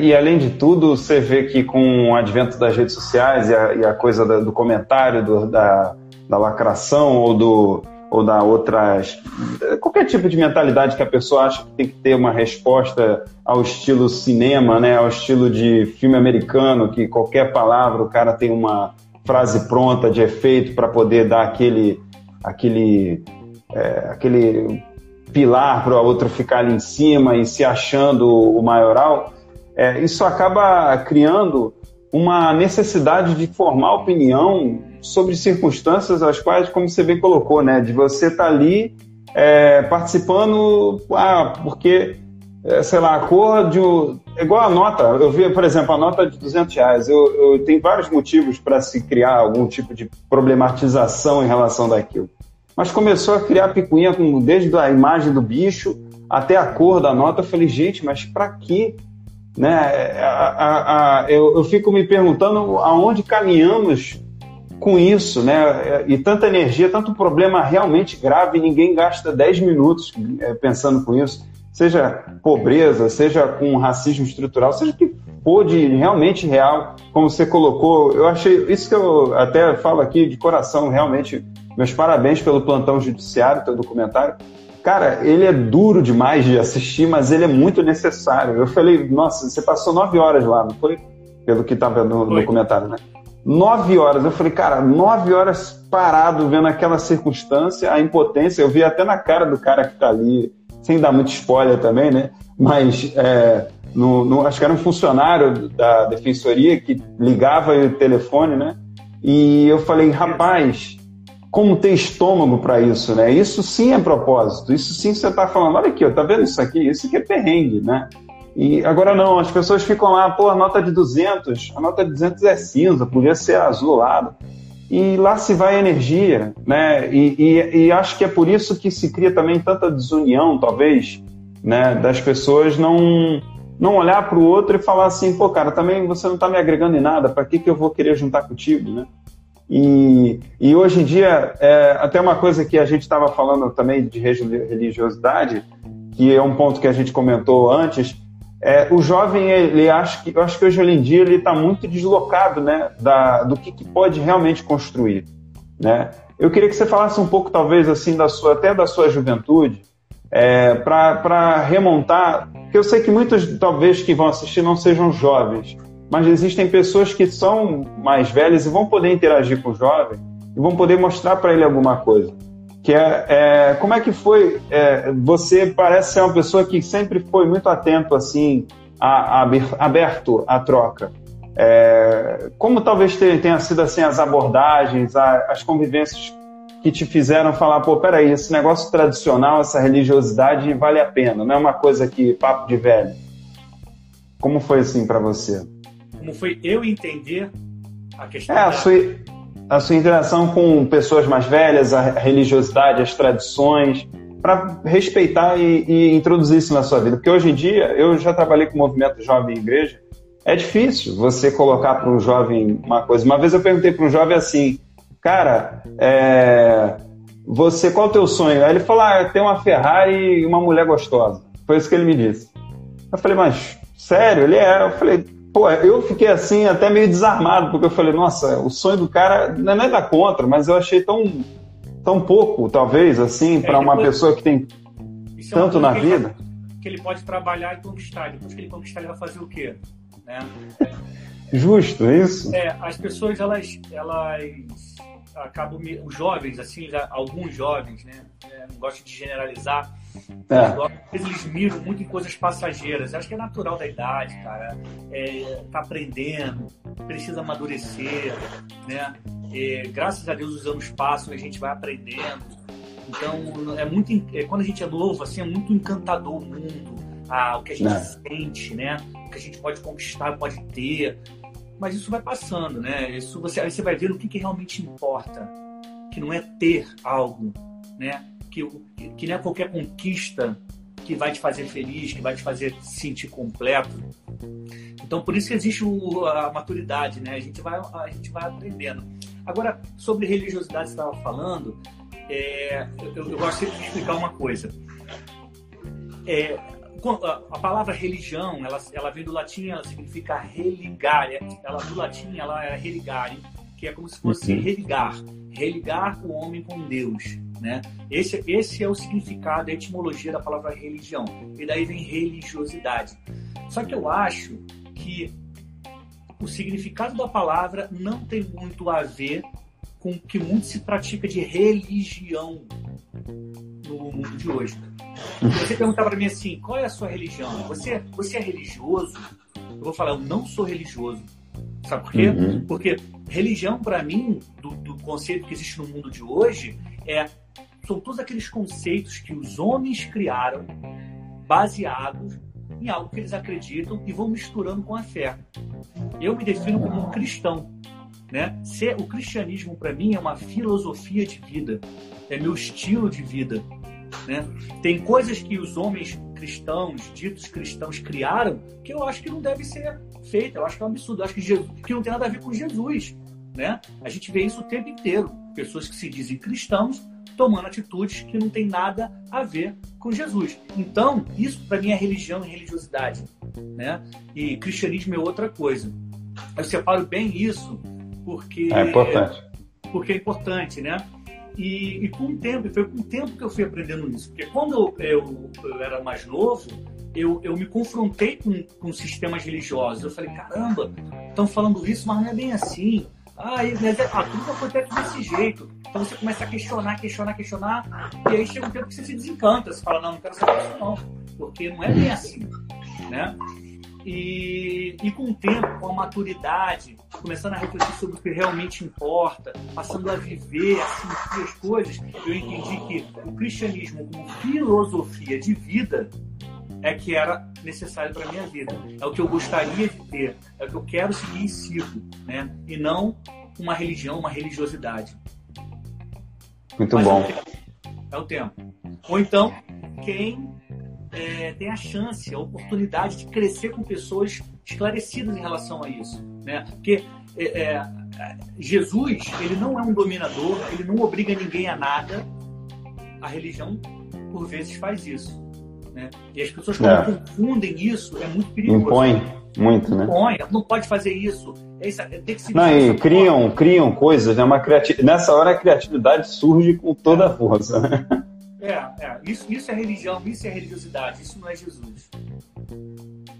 E além de tudo, você vê que com o advento das redes sociais e a, e a coisa do comentário, do, da, da lacração ou do, ou da outras qualquer tipo de mentalidade que a pessoa acha que tem que ter uma resposta ao estilo cinema, né, ao estilo de filme americano, que qualquer palavra o cara tem uma frase pronta de efeito para poder dar aquele aquele é, aquele pilar para o outro ficar ali em cima e se achando o maioral, é, isso acaba criando uma necessidade de formar opinião sobre circunstâncias as quais, como você bem colocou, né, de você estar tá ali é, participando, ah, porque, é, sei lá, a cor de. É igual a nota. Eu vi, por exemplo, a nota de 200 reais. Eu, eu tenho vários motivos para se criar algum tipo de problematização em relação daquilo. Mas começou a criar picuinha desde a imagem do bicho até a cor da nota. Eu falei, gente, mas para quê? Né? A, a, a, eu, eu fico me perguntando aonde caminhamos com isso, né? E tanta energia, tanto problema realmente grave, ninguém gasta 10 minutos é, pensando com isso, seja pobreza, seja com racismo estrutural, seja que for de realmente real, como você colocou. Eu achei isso que eu até falo aqui de coração, realmente. Meus parabéns pelo plantão judiciário, teu documentário. Cara, ele é duro demais de assistir, mas ele é muito necessário. Eu falei, nossa, você passou nove horas lá, não foi? Pelo que estava no foi. documentário, né? Nove horas. Eu falei, cara, nove horas parado vendo aquela circunstância, a impotência. Eu vi até na cara do cara que tá ali, sem dar muito spoiler também, né? Mas é, no, no, acho que era um funcionário da defensoria que ligava o telefone, né? E eu falei, rapaz, como ter estômago para isso, né? Isso sim é propósito. Isso sim você está falando, olha aqui, ó, tá vendo isso aqui? Isso aqui é perrengue, né? E agora não, as pessoas ficam lá, pô, a nota de 200, a nota de 200 é cinza, podia ser azulado. E lá se vai a energia, né? E, e, e, acho que é por isso que se cria também tanta desunião, talvez, né? Das pessoas não não olhar para o outro e falar assim, pô, cara, também você não está me agregando em nada, para que, que eu vou querer juntar contigo, né? E, e hoje em dia, é, até uma coisa que a gente estava falando também de religiosidade, que é um ponto que a gente comentou antes, é, o jovem, ele acha que, eu acho que hoje em dia ele está muito deslocado, né, da, do que, que pode realmente construir, né? Eu queria que você falasse um pouco, talvez, assim, da sua, até da sua juventude, é, para remontar, porque eu sei que muitos, talvez, que vão assistir não sejam jovens, mas existem pessoas que são mais velhas e vão poder interagir com o jovem e vão poder mostrar para ele alguma coisa. Que é, é, como é que foi? É, você parece ser uma pessoa que sempre foi muito atento assim, a, a aberto à troca. É, como talvez tenha sido assim as abordagens, a, as convivências que te fizeram falar, pô, peraí, esse negócio tradicional, essa religiosidade vale a pena, não é uma coisa que papo de velho. Como foi assim para você? Como foi eu entender a questão? É, a sua, a sua interação com pessoas mais velhas, a religiosidade, as tradições, para respeitar e, e, introduzir isso na sua vida. Porque hoje em dia, eu já trabalhei com o movimento jovem em igreja, é difícil você colocar para um jovem uma coisa. Uma vez eu perguntei para um jovem assim, cara, é, você, qual é o teu sonho? Aí ele falou, ah, uma Ferrari e uma mulher gostosa. Foi isso que ele me disse. Eu falei, mas sério? Ele é. Eu falei, pô, eu fiquei assim até meio desarmado, porque eu falei, nossa, o sonho do cara não é nada contra, mas eu achei tão, tão pouco, talvez, assim, é, para uma pessoa que tem é tanto na que vida. Ele, que ele pode trabalhar e conquistar. Depois que ele conquistar, ele vai fazer o quê? Né? Justo, é isso? É, as pessoas, elas, elas acabam, os jovens, assim, alguns jovens, né? É, não gosto de generalizar, é. eles miram muito em coisas passageiras. Acho que é natural da idade, cara. É, tá aprendendo, precisa amadurecer, né? É, graças a Deus os anos passam e a gente vai aprendendo. Então, é muito, é, quando a gente é novo, assim, é muito encantador o mundo, ah, o que a gente é. sente, né? O que a gente pode conquistar, pode ter. Mas isso vai passando, né? Isso você, aí você vai ver o que, que realmente importa. Que não é ter algo, né? Que, que não é qualquer conquista que vai te fazer feliz, que vai te fazer se sentir completo. Então, por isso que existe o, a maturidade, né? A gente vai, a gente vai aprendendo. Agora, sobre religiosidade, você estava falando, é, eu, eu gosto sempre de explicar uma coisa. É, a palavra religião, ela, ela vem do latim, ela significa religare. Ela do latim, ela é religare, que é como se fosse uhum. religar, religar o homem com Deus, né? Esse, esse é o significado, a etimologia da palavra religião. E daí vem religiosidade. Só que eu acho que o significado da palavra não tem muito a ver com o que muito se pratica de religião no mundo de hoje. Você perguntar para mim assim, qual é a sua religião? Você, você é religioso? Eu vou falar, eu não sou religioso. Sabe por quê? Uhum. Porque religião, para mim, do, do, conceito que existe no mundo de hoje, é são todos aqueles conceitos que os homens criaram baseados em algo que eles acreditam e vão misturando com a fé. Eu me defino como um cristão. Né? Ser, o cristianismo, para mim, é uma filosofia de vida, é meu estilo de vida. Né? Tem coisas que os homens cristãos, ditos cristãos, criaram que eu acho que não deve ser feita. Eu acho que é um absurdo. Eu acho que, Jesus, que não tem nada a ver com Jesus. Né? A gente vê isso o tempo inteiro. Pessoas que se dizem cristãos tomando atitudes que não tem nada a ver com Jesus. Então, isso para mim é religião e religiosidade. Né? E cristianismo é outra coisa. Eu separo bem isso porque é importante. Porque é importante, né? E, e, com o tempo, foi com o tempo que eu fui aprendendo isso. Porque quando eu, eu era mais novo, eu, eu me confrontei com, com sistemas religiosos. Eu falei, caramba, estão falando isso, mas não é bem assim. Ah, mas é, a tudo acontece desse jeito. Então você começa a questionar, questionar, questionar, e aí chega um tempo que você se desencanta. Você fala, não, não quero saber isso não, porque não é bem assim. Né? E, e com o tempo, com a maturidade, começando a refletir sobre o que realmente importa, passando a viver, a sentir as coisas, eu entendi que o cristianismo como filosofia de vida é que era necessário para a minha vida. É o que eu gostaria de ter, é o que eu quero seguir e sigo, né? E não uma religião, uma religiosidade. Muito Mas bom. É o, tempo. é o tempo. Ou então, quem é, tem a chance, a oportunidade de crescer com pessoas esclarecidas em relação a isso. Né? Porque é, é, Jesus, ele não é um dominador, ele não obriga ninguém a nada. A religião, por vezes, faz isso. Né? E as pessoas, é. confundem isso, é muito perigoso. Impõe muito, né? Impõe, não pode fazer isso. É isso tem que se não, e criam, criam coisas, né? Uma criati... Nessa hora a criatividade surge com toda a força. Né? É, é. Isso, isso é religião, isso é religiosidade, isso não é Jesus.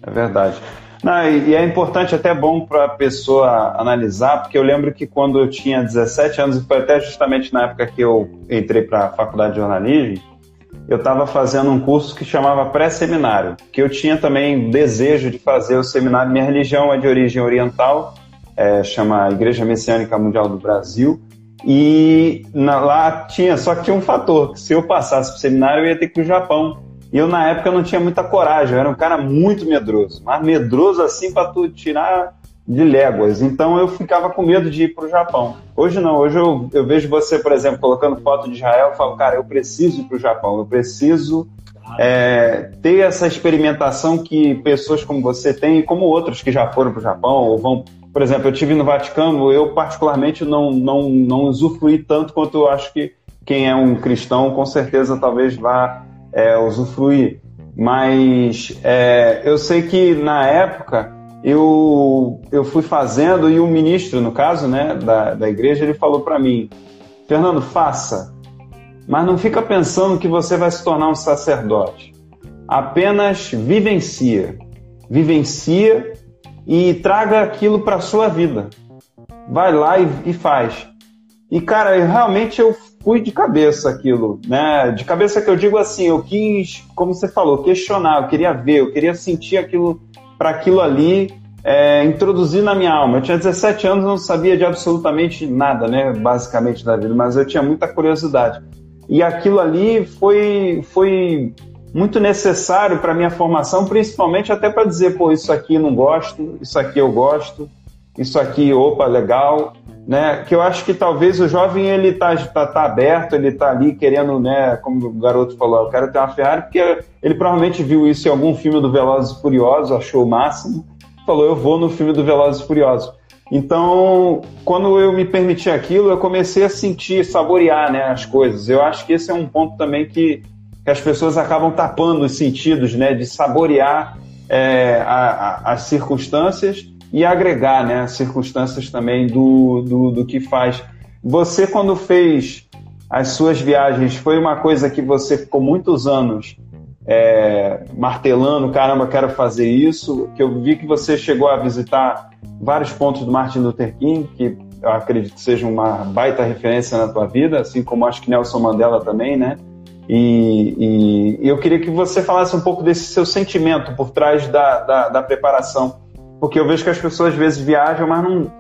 É verdade. Não, e, é importante, até bom para a pessoa analisar, porque eu lembro que quando eu tinha 17 anos, e foi até justamente na época que eu entrei para a faculdade de jornalismo, eu estava fazendo um curso que chamava pré-seminário, que eu tinha também desejo de fazer o seminário. Minha religião é de origem oriental, é, chama Igreja Messiânica Mundial do Brasil, e na, lá tinha, só que tinha um fator, que se eu passasse para o seminário eu ia ter que ir para o Japão. E eu, na época, não tinha muita coragem, eu era um cara muito medroso, mas medroso assim para tu tirar de léguas. Então eu ficava com medo de ir para o Japão. Hoje não, hoje eu, eu vejo você, por exemplo, colocando foto de Israel, eu falo, cara, eu preciso ir para o Japão, eu preciso é, ter essa experimentação que pessoas como você têm, como outros que já foram para o Japão ou vão. Por exemplo, eu tive no Vaticano, eu particularmente não, não, não usufruí tanto quanto eu acho que quem é um cristão com certeza talvez vá é, usufruir. Mas é, eu sei que na época eu, eu fui fazendo e o ministro, no caso né, da, da igreja, ele falou para mim: Fernando, faça, mas não fica pensando que você vai se tornar um sacerdote. Apenas vivencia. Vivencia e traga aquilo para sua vida. Vai lá e, e faz. E cara, eu, realmente eu fui de cabeça aquilo, né? De cabeça que eu digo assim, eu quis, como você falou, questionar, eu queria ver, eu queria sentir aquilo para aquilo ali é, introduzir na minha alma. Eu tinha 17 anos, não sabia de absolutamente nada, né? Basicamente da vida, mas eu tinha muita curiosidade. E aquilo ali foi, foi muito necessário para minha formação, principalmente até para dizer, pô, isso aqui não gosto, isso aqui eu gosto, isso aqui, opa, legal né? Que eu acho que talvez o jovem ele tá, tá, tá aberto, ele tá ali querendo, né? Como o garoto falou, eu quero ter uma Ferrari, porque ele provavelmente viu isso em algum filme do Velozes e Furiosos, achou o máximo, falou, eu vou no filme do Velozes e Furiosos. Então, quando eu me permiti aquilo, eu comecei a sentir, saborear, né, as coisas. Eu acho que esse é um ponto também que, que as pessoas acabam tapando os sentidos, né, de saborear é, a, a, as circunstâncias e agregar né, circunstâncias também do, do, do que faz. Você, quando fez as suas viagens, foi uma coisa que você ficou muitos anos é, martelando, caramba, quero fazer isso, que eu vi que você chegou a visitar vários pontos do Martin Luther King, que eu acredito que seja uma baita referência na tua vida, assim como acho que Nelson Mandela também, né? E, e eu queria que você falasse um pouco desse seu sentimento por trás da, da, da preparação porque eu vejo que as pessoas às vezes viajam, mas não,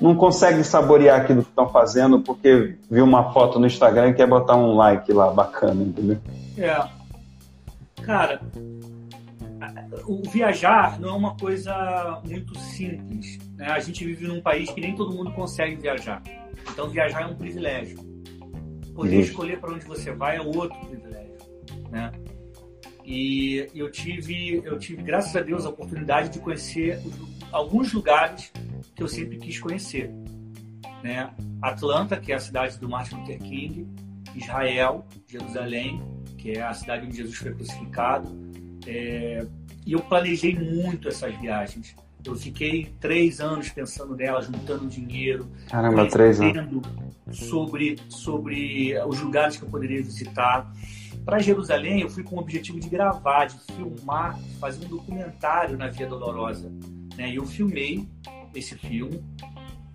não conseguem saborear aquilo que estão fazendo porque viu uma foto no Instagram e quer botar um like lá bacana, entendeu? É. Cara, o viajar não é uma coisa muito simples. Né? A gente vive num país que nem todo mundo consegue viajar. Então, viajar é um privilégio. Poder Isso. escolher para onde você vai é outro privilégio. Né? E eu tive, eu tive, graças a Deus, a oportunidade de conhecer alguns lugares que eu sempre quis conhecer. Né? Atlanta, que é a cidade do Martin Luther King, Israel, Jerusalém, que é a cidade onde Jesus foi crucificado. É... E eu planejei muito essas viagens. Eu fiquei três anos pensando nelas, juntando dinheiro. Caramba, três anos. Sobre, sobre os lugares que eu poderia visitar. Para Jerusalém, eu fui com o objetivo de gravar, de filmar, fazer um documentário na Via Dolorosa. Né? E eu filmei esse filme.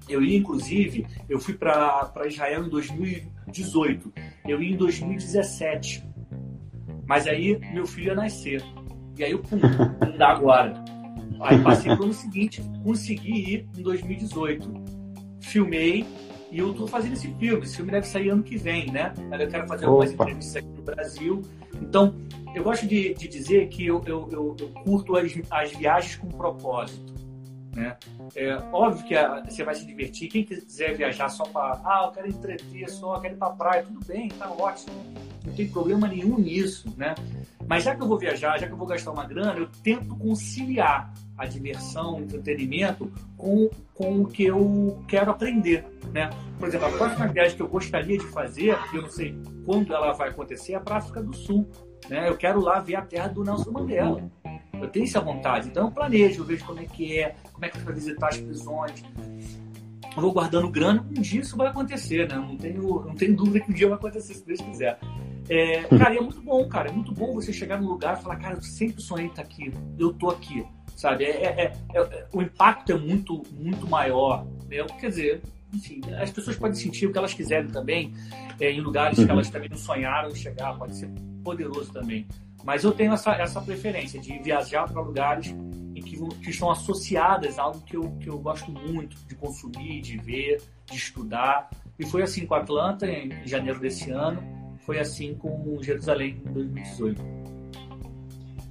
Eu ia, inclusive, eu fui para Israel em 2018. Eu ia em 2017. Mas aí meu filho ia nascer. E aí eu, pum, não dá agora. Aí passei para o ano seguinte, consegui ir em 2018. Filmei, e eu estou fazendo esse filme. Esse filme deve sair ano que vem, né? Eu quero fazer Opa. algumas entrevistas aqui no Brasil. Então, eu gosto de, de dizer que eu, eu, eu, eu curto as, as viagens com propósito. Né? É óbvio que a, você vai se divertir. Quem quiser viajar só para, ah, eu quero entreter só, quero ir para praia, tudo bem, tá ótimo. Não tem problema nenhum nisso, né? Mas já que eu vou viajar, já que eu vou gastar uma grana, eu tento conciliar a diversão, o entretenimento com, com o que eu quero aprender, né? Por exemplo, a próxima viagem que eu gostaria de fazer, que eu não sei quando ela vai acontecer, é para a África do Sul. Né? Eu quero lá ver a terra do Nelson Mandela. Eu tenho essa vontade. Então eu planejo, eu vejo como é que é, como é que para visitar as prisões. Eu vou guardando grana, um dia isso vai acontecer, né? Não tenho, não tenho dúvida que um dia vai acontecer, se Deus quiser. É, cara, é muito bom, cara. É muito bom você chegar num lugar e falar, cara, eu sempre sonhei estar aqui, eu tô aqui, sabe? É, é, é, é o impacto é muito, muito maior. Né? Quer dizer, enfim, as pessoas podem sentir o que elas quiserem também, é, em lugares uhum. que elas também não sonharam chegar, pode ser poderoso também. Mas eu tenho essa, essa preferência de viajar para lugares em que, que estão associadas a algo que eu, que eu gosto muito de consumir, de ver, de estudar. E foi assim com Atlanta, em, janeiro desse ano, foi assim com Jerusalém em 2018.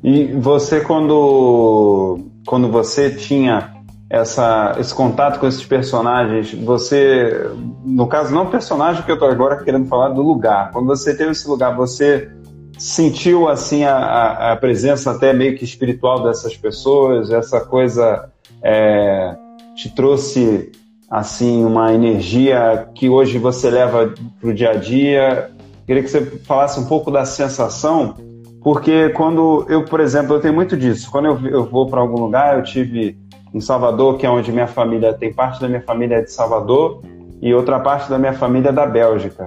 E você, quando, quando você tinha essa, esse contato com esses personagens, você, no caso, não personagem que eu estou agora querendo falar do lugar, quando você teve esse lugar, você sentiu assim a, a, presença até meio que espiritual dessas pessoas, essa coisa é, te trouxe assim uma energia que hoje você leva para o dia a dia. Queria que você falasse um pouco da sensação, porque quando eu, por exemplo, eu tenho muito disso. Quando eu, eu vou para algum lugar, eu tive em Salvador, que é onde minha família tem parte da minha família é de Salvador e outra parte da minha família é da Bélgica.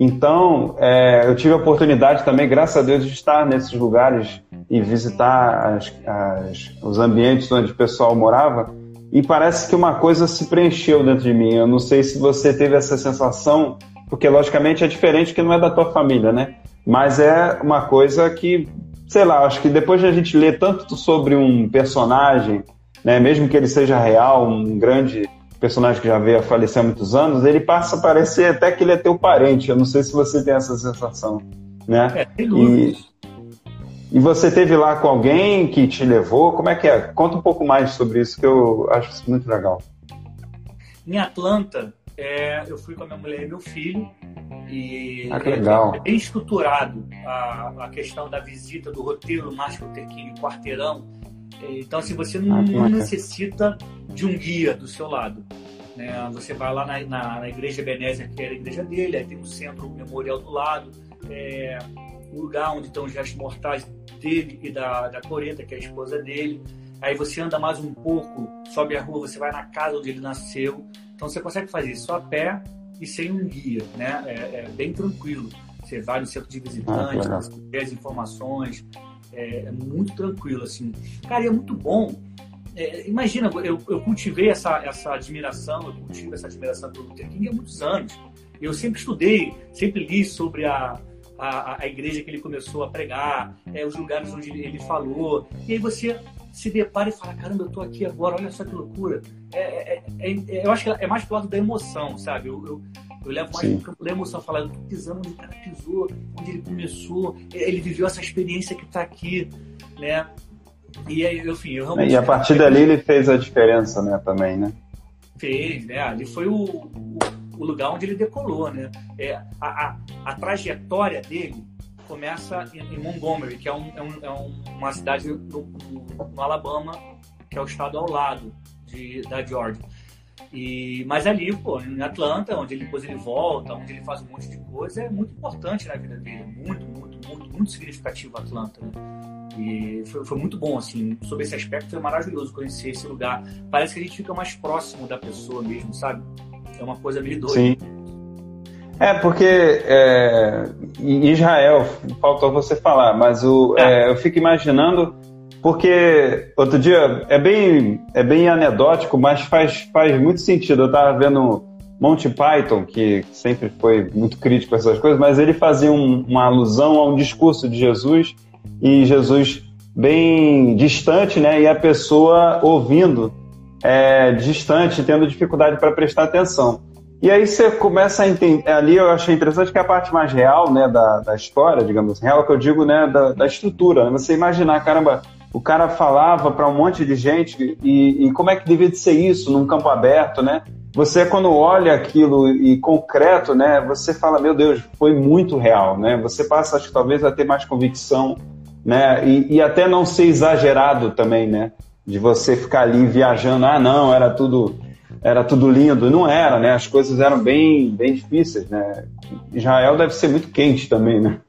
Então, é, eu tive a oportunidade também, graças a Deus, de estar nesses lugares e visitar as, as, os ambientes onde o pessoal morava. E parece que uma coisa se preencheu dentro de mim. Eu não sei se você teve essa sensação, porque logicamente é diferente que não é da tua família, né? Mas é uma coisa que, sei lá, acho que depois de a gente ler tanto sobre um personagem, né, mesmo que ele seja real, um grande personagem que já veio a falecer há muitos anos, ele passa a parecer até que ele é teu parente. Eu não sei se você tem essa sensação, né? É, tem e, e você teve lá com alguém que te levou? Como é que é? Conta um pouco mais sobre isso que eu acho isso muito legal. Em Atlanta, é, eu fui com a minha mulher e meu filho e ah, que legal. é bem estruturado a, a questão da visita do roteiro Márcio Terquinho Quarteirão então, assim, você não, não necessita de um guia do seu lado. Né? Você vai lá na, na, na igreja Benézia, que era a igreja dele, aí tem um centro memorial do lado, é, o lugar onde estão os restos mortais dele e da, da Coreta, que é a esposa dele. Aí você anda mais um pouco, sobe a rua, você vai na casa onde ele nasceu. Então você consegue fazer isso a pé e sem um guia, né? É, é bem tranquilo. Você vai no centro de visitantes, ah, as informações, é, é, muito tranquilo, assim. Cara, e é muito bom. É, imagina, eu, eu cultivei essa, essa admiração, eu cultivo essa admiração pelo Luther King há muitos anos. Eu sempre estudei, sempre li sobre a, a, a igreja que ele começou a pregar, é, os lugares onde ele, falou. E aí você se depara e fala: caramba, eu tô aqui agora, olha só que loucura. É, é, é, é eu acho que é mais pro lado da emoção, sabe? Eu, eu, eu levo mais Sim. campo da emoção, falar, pisando onde o cara pisou, onde ele começou, ele viveu essa experiência que tá aqui, né? E aí, enfim, eu realmente. E a partir dali ele fez a diferença, né, também, né? Fez, né? Ali foi o, o, o lugar onde ele decolou, né? É, a, a, a trajetória dele começa em, em Montgomery, que é, um, é, um, é uma cidade no, no, no, Alabama, que é o estado ao lado de, da Georgia. E, mas ali, pô, em Atlanta, onde ele, depois ele volta, onde ele faz um monte de coisa, é muito importante na vida dele. Muito, muito, muito, muito significativo Atlanta, né? E foi, foi, muito bom, assim, sobre esse aspecto foi maravilhoso conhecer esse lugar. Parece que a gente fica mais próximo da pessoa mesmo, sabe? É uma coisa meio doida. Sim. É, porque é, em Israel, faltou você falar, mas o, é. É, eu fico imaginando porque outro dia é bem, é bem anedótico, mas faz, faz muito sentido. Eu estava vendo Monty Python, que sempre foi muito crítico a essas coisas, mas ele fazia um, uma alusão a um discurso de Jesus e Jesus bem distante, né? E a pessoa ouvindo é, distante, tendo dificuldade para prestar atenção. E aí você começa a entender. Ali eu achei interessante que a parte mais real, né, da, da história, digamos assim, real que eu digo, né, da, da estrutura. Né? Você imaginar, caramba, o cara falava para um monte de gente e, e, como é que devia de ser isso num campo aberto, né? Você quando olha aquilo e concreto, né? Você fala, meu Deus, foi muito real, né? Você passa, acho que talvez a ter mais convicção, né? E, e até não ser exagerado também, né? De você ficar ali viajando, ah, não, era tudo era tudo lindo. Não era, né? As coisas eram bem, bem difíceis, né? Israel deve ser muito quente também, né?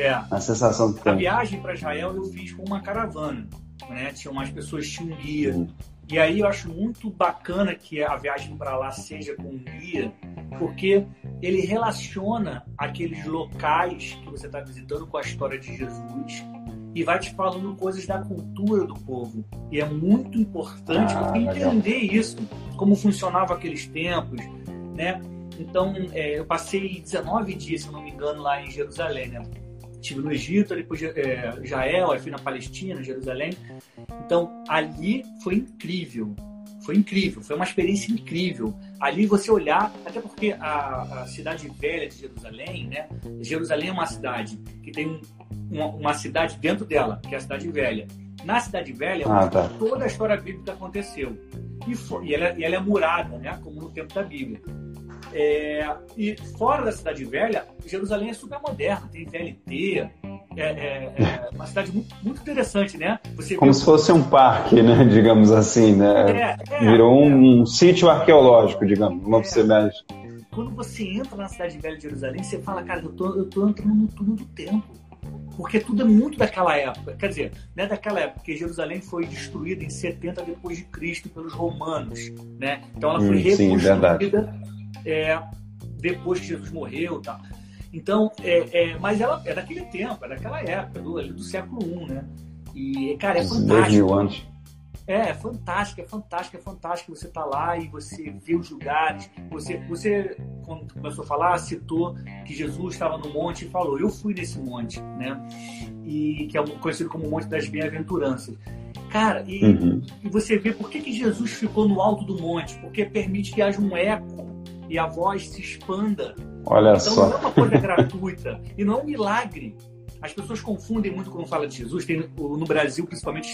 É. A sensação que tem. A viagem para Israel eu fiz com uma caravana, né? Tinha mais pessoas, tinha um guia. Uhum. E aí eu acho muito bacana que a viagem para lá seja com um guia, porque ele relaciona aqueles locais que você está visitando com a história de Jesus e vai te falando coisas da cultura do povo. E é muito importante ah, entender isso, como funcionava aqueles tempos, né? Então, é, eu passei 19 dias, se não me engano, lá em Jerusalém, né? Estive no Egito, depois é, Israel, aí fui na Palestina, Jerusalém. Então, ali foi incrível. Foi incrível, foi uma experiência incrível. Ali você olhar, até porque a, a cidade velha de Jerusalém, né? Jerusalém é uma cidade que tem um, uma, uma, cidade dentro dela, que é a cidade velha. Na cidade velha, ah, tá. toda a história bíblica aconteceu. E, foi, e, ela, e ela é murada, né? Como no tempo da Bíblia. É, e fora da cidade velha, Jerusalém é super moderna, tem VLT, é, é, é, uma cidade muito, muito interessante, né? Você Como se fosse um parque, né? [laughs] Digamos assim, né? É, é, Virou um, um, sítio arqueológico, digamos, uma é. Quando você entra na cidade velha de Jerusalém, você fala, cara, eu tô, eu tô entrando no túnel do tempo porque tudo é muito daquela época. Quer dizer, não é daquela época, porque Jerusalém foi destruída em 70 depois de Cristo pelos romanos, né? Então ela foi hum, reconstruída é, depois que Jesus morreu, tá? Então, é, é, mas ela é daquele tempo, é daquela época, do, do século I, né? E, cara, é fantástico. anos. É, é fantástico, é fantástico, é fantástico. Você tá lá e você vê os lugares. Você, você quando começou a falar, citou que Jesus estava no monte e falou: Eu fui nesse monte, né? E que é conhecido como o Monte das Bem-aventuranças. Cara, e, uhum. e, você vê por que, que Jesus ficou no alto do monte? Porque permite que haja um eco e a voz se expanda. Olha então, só. não é uma coisa gratuita e não é um milagre. As pessoas confundem muito quando fala de Jesus. Tem, no Brasil, principalmente,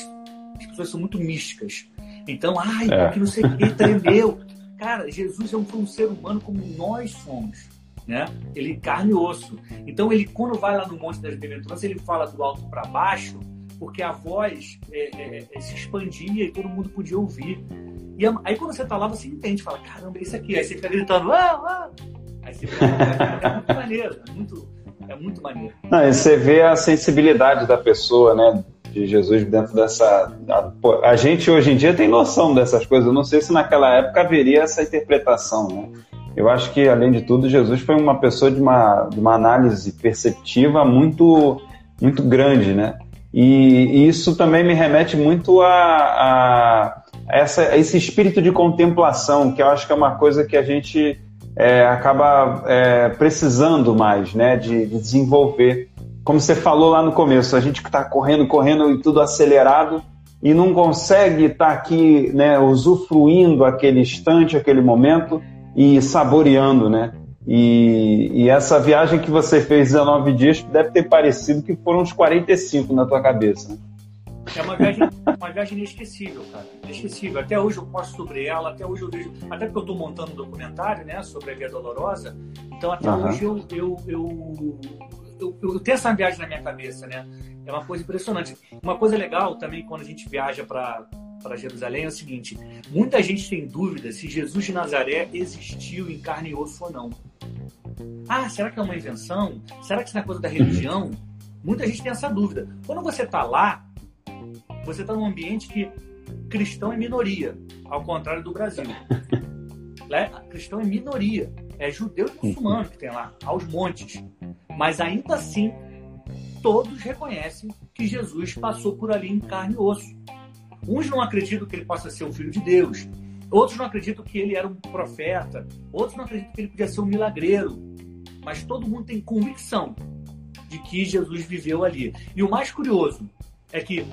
as pessoas são muito místicas. Então, ai, é. que não sei o que, tremeu. Cara, Jesus é um, um ser humano como nós somos. Né? Ele carne e osso. Então, ele quando vai lá no Monte das Bem-aventuranças, ele fala do alto para baixo, porque a voz é, é, é, se expandia e todo mundo podia ouvir. E aí quando você tá lá, você entende, fala, caramba, é isso aqui. Aí você fica gritando, ah, ah. Aí você fica, é muito maneiro, é muito, é muito maneiro. Não, e você vê a sensibilidade da pessoa, né? De Jesus dentro dessa. A, a gente hoje em dia tem noção dessas coisas. Eu não sei se naquela época haveria essa interpretação, né? Eu acho que, além de tudo, Jesus foi uma pessoa de uma, de uma análise perceptiva muito, muito grande, né? E, isso também me remete muito a, a essa, esse espírito de contemplação, que eu acho que é uma coisa que a gente é, acaba é, precisando mais né, de, de, desenvolver. Como você falou lá no começo, a gente que está correndo, correndo e tudo acelerado e não consegue estar tá aqui né, usufruindo aquele instante, aquele momento e saboreando, né? E, e, essa viagem que você fez 19 dias deve ter parecido que foram uns 45 na tua cabeça. Né? É uma viagem, uma viagem inesquecível, cara. Inesquecível. Até hoje eu posto sobre ela, até hoje eu vejo. Até porque eu estou montando um documentário né, sobre a Via Dolorosa. Então até uhum. hoje eu, eu, eu, eu, eu, tenho essa viagem na minha cabeça, né? É uma coisa impressionante. Uma coisa legal também quando a gente viaja para para Jerusalém é o seguinte: muita gente tem dúvida se Jesus de Nazaré existiu em carne e osso ou não. Ah, será que é uma invenção? Será que isso é coisa da religião? Muita gente tem essa dúvida. Quando você está lá, você está num ambiente que cristão é minoria, ao contrário do Brasil. [laughs] Né? Cristão é minoria. É judeu e muçulmano que tem lá, aos montes. Mas ainda assim, todos reconhecem que Jesus passou por ali em carne e osso. Uns não acreditam que ele possa ser o filho de Deus. Outros não acreditam que ele era um profeta. Outros não acreditam que ele podia ser um milagreiro. Mas todo mundo tem convicção de que Jesus viveu ali. E o mais curioso é que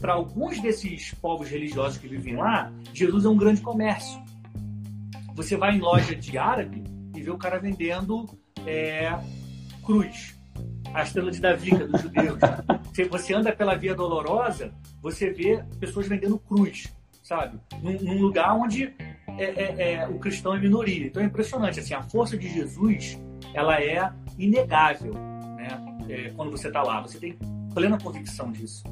para alguns desses povos religiosos que vivem lá, Jesus é um grande comércio. Você vai em loja de árabe e vê o cara vendendo é, cruz. A estrela de Davi, que é dos judeus. Se você anda pela Via Dolorosa, você vê pessoas vendendo cruz, sabe? Num, num lugar onde é, é, é, o cristão é minoria. Então é impressionante, assim, a força de Jesus, ela é inegável, né? É, quando você está lá, você tem plena convicção disso.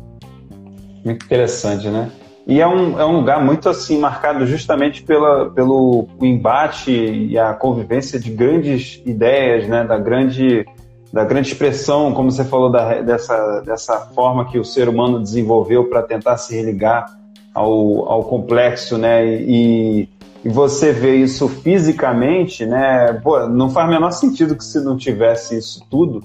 Muito interessante, né? E é um, é um lugar muito assim marcado justamente pela, pelo embate e a convivência de grandes ideias, né? Da grande da grande expressão, como você falou, da, dessa, dessa forma que o ser humano desenvolveu para tentar se religar ao, ao complexo, né? E, e você vê isso fisicamente, né? Pô, não faz o menor sentido que se não tivesse isso tudo,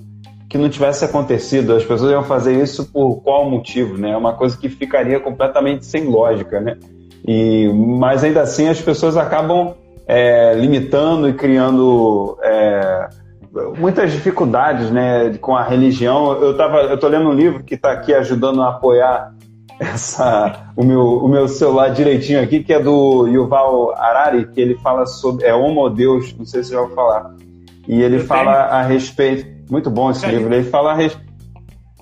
que não tivesse acontecido. As pessoas iam fazer isso por qual motivo, né? É uma coisa que ficaria completamente sem lógica, né? E, mas ainda assim as pessoas acabam é, limitando e criando é, muitas dificuldades, né, com a religião. Eu tava, eu tô lendo um livro que está aqui ajudando a apoiar essa, o meu, o meu celular direitinho aqui, que é do Yuval Harari, que ele fala sobre é Homo Deus, não sei se você já vai falar. E ele eu fala tenho. a respeito, muito bom esse livro. Ele fala a respeito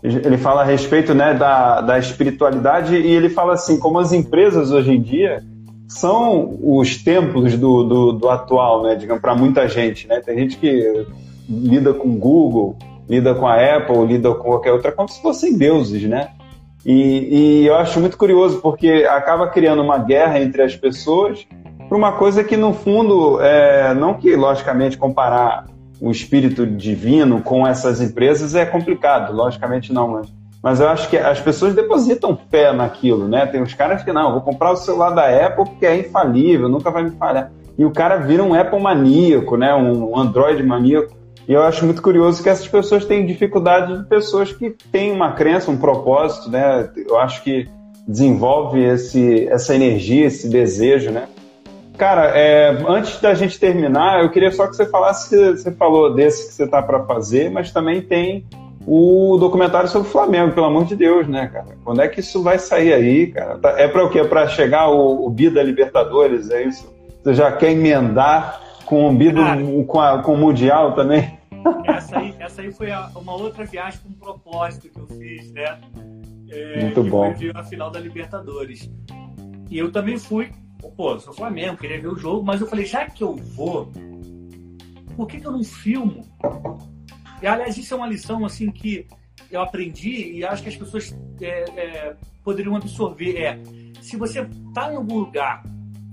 ele fala a respeito né, da, da espiritualidade e ele fala assim, como as empresas hoje em dia são os templos do, do, do atual, né, digamos, para muita gente. Né? Tem gente que lida com Google, lida com a Apple, lida com qualquer outra, como se fossem deuses, né? E, e eu acho muito curioso porque acaba criando uma guerra entre as pessoas por uma coisa que, no fundo, é, não que, logicamente, comparar o espírito divino com essas empresas é complicado, logicamente não, mas, mas eu acho que as pessoas depositam fé naquilo, né? Tem uns caras que não, vou comprar o celular da Apple porque é infalível, nunca vai me falhar. E o cara vira um Apple maníaco, né? Um Android maníaco. E eu acho muito curioso que essas pessoas têm dificuldade de pessoas que têm uma crença, um propósito, né? Eu acho que desenvolve esse, essa energia, esse desejo, né? Cara, é, antes da gente terminar, eu queria só que você falasse, você falou desse que você tá para fazer, mas também tem o documentário sobre o Flamengo, pelo amor de Deus, né, cara? Quando é que isso vai sair aí, cara? Tá, é para o quê? Para chegar o, o Bida Libertadores, é isso? Você já quer emendar com o Bido, com, a, com o Mundial também? Essa aí, essa aí foi a, uma outra viagem com um propósito que eu fiz, né? É, Muito bom. Foi a final da Libertadores. E eu também fui, pô, sou Flamengo, queria ver o jogo, mas eu falei, já que eu vou, por que, que eu não filmo? E aliás, isso é uma lição assim que eu aprendi e acho que as pessoas é, é, poderiam absorver. É, se você está em algum lugar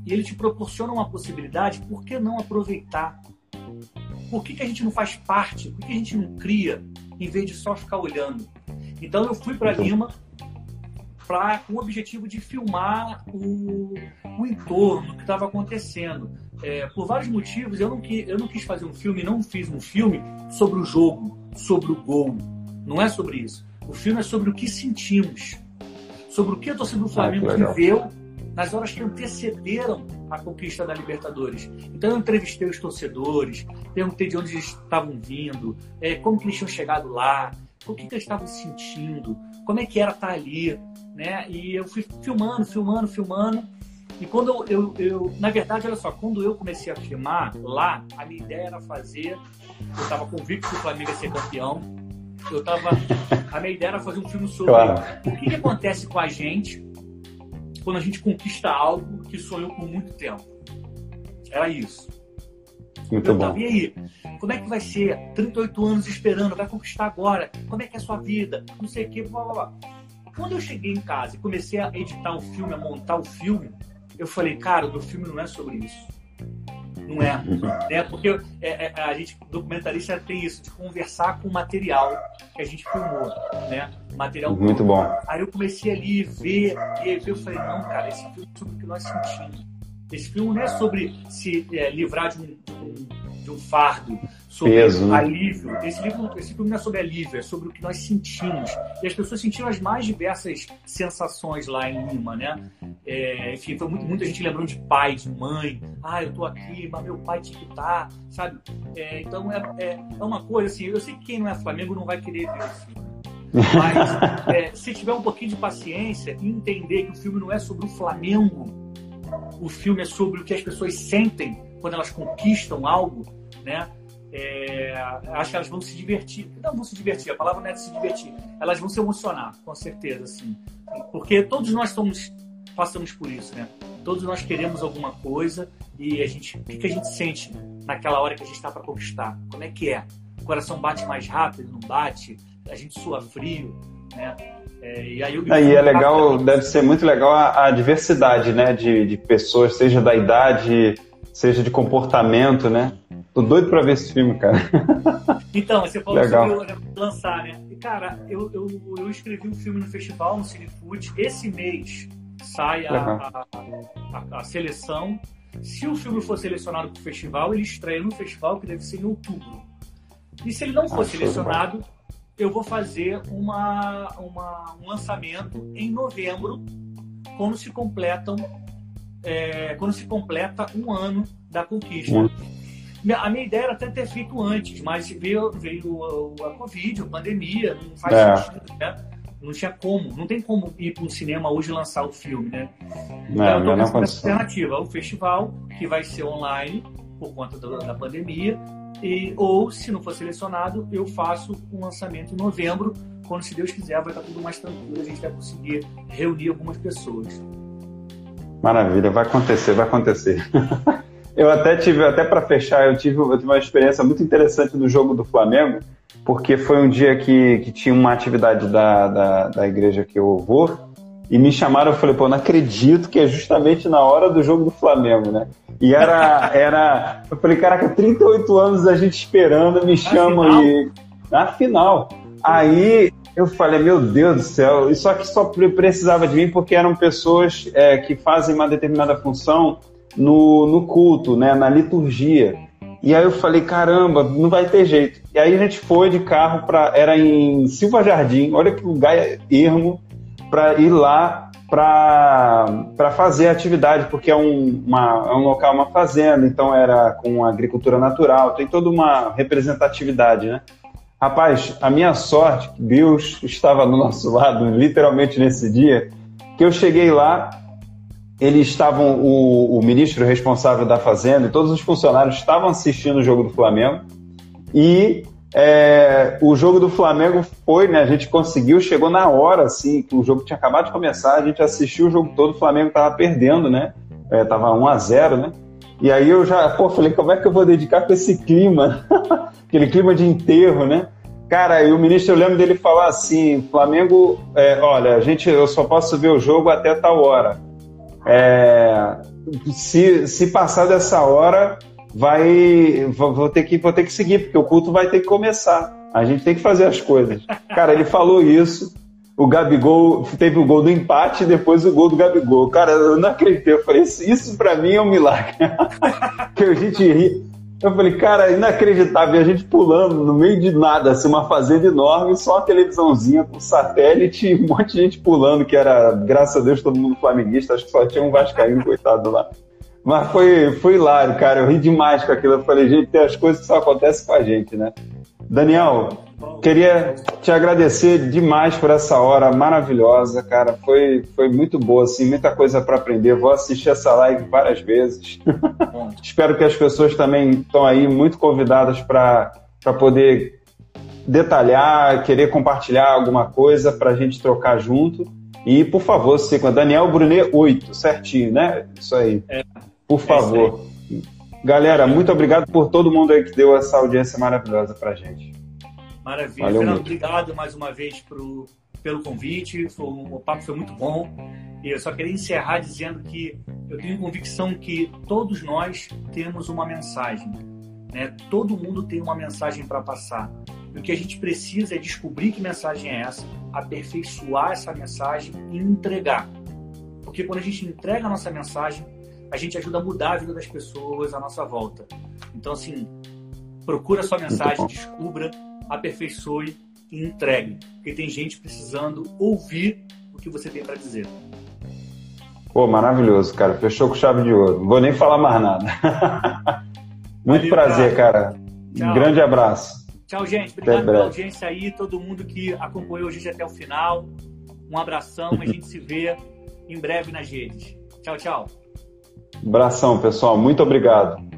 e ele te proporciona uma possibilidade, por que não aproveitar? Por que, que a gente não faz parte? Por que a gente não cria, em vez de só ficar olhando? Então eu fui para Lima pra, com o objetivo de filmar o, o entorno, o que estava acontecendo. É, por vários motivos, eu não, quis, eu não quis fazer um filme, não fiz um filme sobre o jogo, sobre o gol. Não é sobre isso. O filme é sobre o que sentimos, sobre o que a torcida do Flamengo ah, viveu nas horas que antecederam a conquista da Libertadores. Então eu entrevistei os torcedores, perguntei de onde eles estavam vindo, é, como que eles tinham chegado lá, o que, que eles estavam sentindo, como é que era estar ali, né? E eu fui filmando, filmando, filmando. E quando eu, eu, eu, na verdade, olha só, quando eu comecei a filmar lá, a minha ideia era fazer, eu estava convicto que o Flamengo ia ser campeão. Eu tava, a minha ideia era fazer um filme sobre claro. o que, que acontece com a gente quando a gente conquista algo que sonhou por muito tempo. Era isso. Muito eu bom. E aí? Como é que vai ser? 38 anos esperando, vai conquistar agora? Como é que é a sua vida? Não sei o que, blá blá blá. Quando eu cheguei em casa e comecei a editar o filme, a montar o filme, eu falei, cara, o meu filme não é sobre isso. Não é. né? Porque é, é, a gente, documentarista, tem isso, de conversar com o material que a gente filmou. Né? Material Muito bom. Aí eu comecei ali ver, e aí eu falei, não, cara, esse filme é sobre o que nós sentimos. Esse filme não é sobre se é, livrar de um, de um, fardo, sobre Peso, né? alívio. Esse, livro, esse filme não é sobre alívio, é sobre o que nós sentimos. E as pessoas sentiram as mais diversas sensações lá em Lima, né? É, enfim, foi muito, muita gente lembrando de pai, de mãe. Ah, eu tô aqui, mas meu pai tinha que estar, sabe? É, então é, é, é, uma coisa assim, eu sei que quem não é Flamengo não vai querer ver esse filme. Mas [laughs] é, se tiver um pouquinho de paciência e entender que o filme não é sobre o Flamengo, o filme é sobre o que as pessoas sentem quando elas conquistam algo, né? é, acho que elas vão se divertir. Não vão se divertir, a palavra não é se divertir. Elas vão se emocionar, com certeza, assim. Porque todos nós estamos, passamos por isso, né? Todos nós queremos alguma coisa e a gente, o que, que a gente sente naquela hora que a gente está para conquistar? Como é que é? O coração bate mais rápido, não bate? A gente sua frio, né? É, e aí, aí é legal, deve ser muito legal a, a diversidade, né? De, de pessoas, seja da idade, seja de comportamento, né? Tô doido pra ver esse filme, cara. [laughs] Então, você falou Legal. sobre lançar, né? E, cara, eu, eu, eu escrevi um filme no festival, no Cinefood. Esse mês sai a, a, a, a, seleção. Se o filme for selecionado para o festival, ele estreia no festival, que deve ser em outubro. E se ele não for ah, selecionado, eu vou fazer uma, uma, um lançamento em novembro, quando se completam é, quando se completa um ano da conquista. A minha ideia era até ter feito antes, mas veio, veio a, a Covid, a pandemia, não faz é. sentido, né? Não tinha como, não tem como ir para um cinema hoje e lançar o filme, né? Então, não, eu estou essa alternativa, o festival, que vai ser online por conta da, da pandemia, e, ou, se não for selecionado, eu faço um lançamento em novembro, quando, se Deus quiser, vai estar tudo mais tranquilo, a gente vai conseguir reunir algumas pessoas. Maravilha, vai acontecer, vai acontecer. [laughs] Eu até tive, até para fechar, eu tive, eu tive uma experiência muito interessante no jogo do Flamengo, porque foi um dia que, que tinha uma atividade da, da, da igreja que eu vou, e me chamaram, eu falei, pô, não acredito que é justamente na hora do jogo do Flamengo, né? E era, era, eu falei, caraca, 38 anos a gente esperando, me chamam e... Na final. Aí eu falei, meu Deus do céu, e só que só precisava de mim porque eram pessoas é, que fazem uma determinada função no, no culto, né, na liturgia. E aí eu falei, caramba, não vai ter jeito. E aí a gente foi de carro para era em Silva Jardim, olha que lugar ermo, para ir lá para fazer atividade, porque é um, uma, é um local, uma fazenda, então era com agricultura natural, tem toda uma representatividade, né? Rapaz, a minha sorte, Deus estava do nosso [laughs] lado, literalmente nesse dia, que eu cheguei lá, eles estavam, o, o, ministro responsável da Fazenda e todos os funcionários estavam assistindo o jogo do Flamengo. E é, o jogo do Flamengo foi, né? A gente conseguiu, chegou na hora, assim, que o jogo tinha acabado de começar, a gente assistiu o jogo todo, o Flamengo estava perdendo, né? É, tava 1 a 0 né? E aí eu já, pô, falei, como é que eu vou dedicar com esse clima? [laughs] Aquele clima de enterro, né? Cara, e o ministro, eu lembro dele falar assim, Flamengo, é, olha, a gente, eu só posso ver o jogo até tal hora. É, se, se passar dessa hora, vai vou ter que vou ter que seguir porque o culto vai ter que começar. A gente tem que fazer as coisas. Cara, ele falou isso. O Gabigol teve o gol do empate e depois o gol do Gabigol. Cara, eu não acreditei. Eu falei, isso, isso para mim é um milagre. [laughs] que a gente ri. Eu falei, cara, inacreditável. a gente pulando no meio de nada, assim, uma fazenda enorme, só uma televisãozinha com satélite e um monte de gente pulando, que era, graças a Deus, todo mundo flamenguista. Acho que só tinha um Vascaíno, coitado lá. Mas foi, foi hilário, cara. Eu ri demais com aquilo. Eu falei, gente, tem as coisas que só acontecem com a gente, né? Daniel, queria te agradecer demais por essa hora maravilhosa, cara. Foi, foi muito boa, assim, muita coisa para aprender. Vou assistir essa live várias vezes. [laughs] Espero que as pessoas também estão aí muito convidadas para poder detalhar, querer compartilhar alguma coisa para a gente trocar junto. E, por favor, siga Daniel Brunet 8, certinho, né? Isso aí. É, por favor. É Galera, muito obrigado por todo mundo aí que deu essa audiência maravilhosa pra gente. Maravilha. Valeu Fernando, muito. obrigado mais uma vez pro, pelo convite. Foi, o papo foi muito bom. E eu só queria encerrar dizendo que eu tenho convicção que todos nós temos uma mensagem. Né? Todo mundo tem uma mensagem para passar. O que a gente precisa é descobrir que mensagem é essa, aperfeiçoar essa mensagem e entregar. Porque quando a gente entrega a nossa mensagem, a gente ajuda a mudar a vida das pessoas à nossa volta. Então, assim, procura a sua mensagem, descubra, aperfeiçoe e entregue. Porque tem gente precisando ouvir o que você tem para dizer. Pô, maravilhoso, cara. Fechou com chave de ouro. Não vou nem falar mais nada. [laughs] Muito Valeu, prazer, cara. cara. Um grande abraço. Tchau, gente. Obrigado pela audiência aí, todo mundo que acompanhou a gente até o final. Um abração, a gente se vê em breve nas redes. Tchau, tchau. Abração, pessoal. Muito obrigado.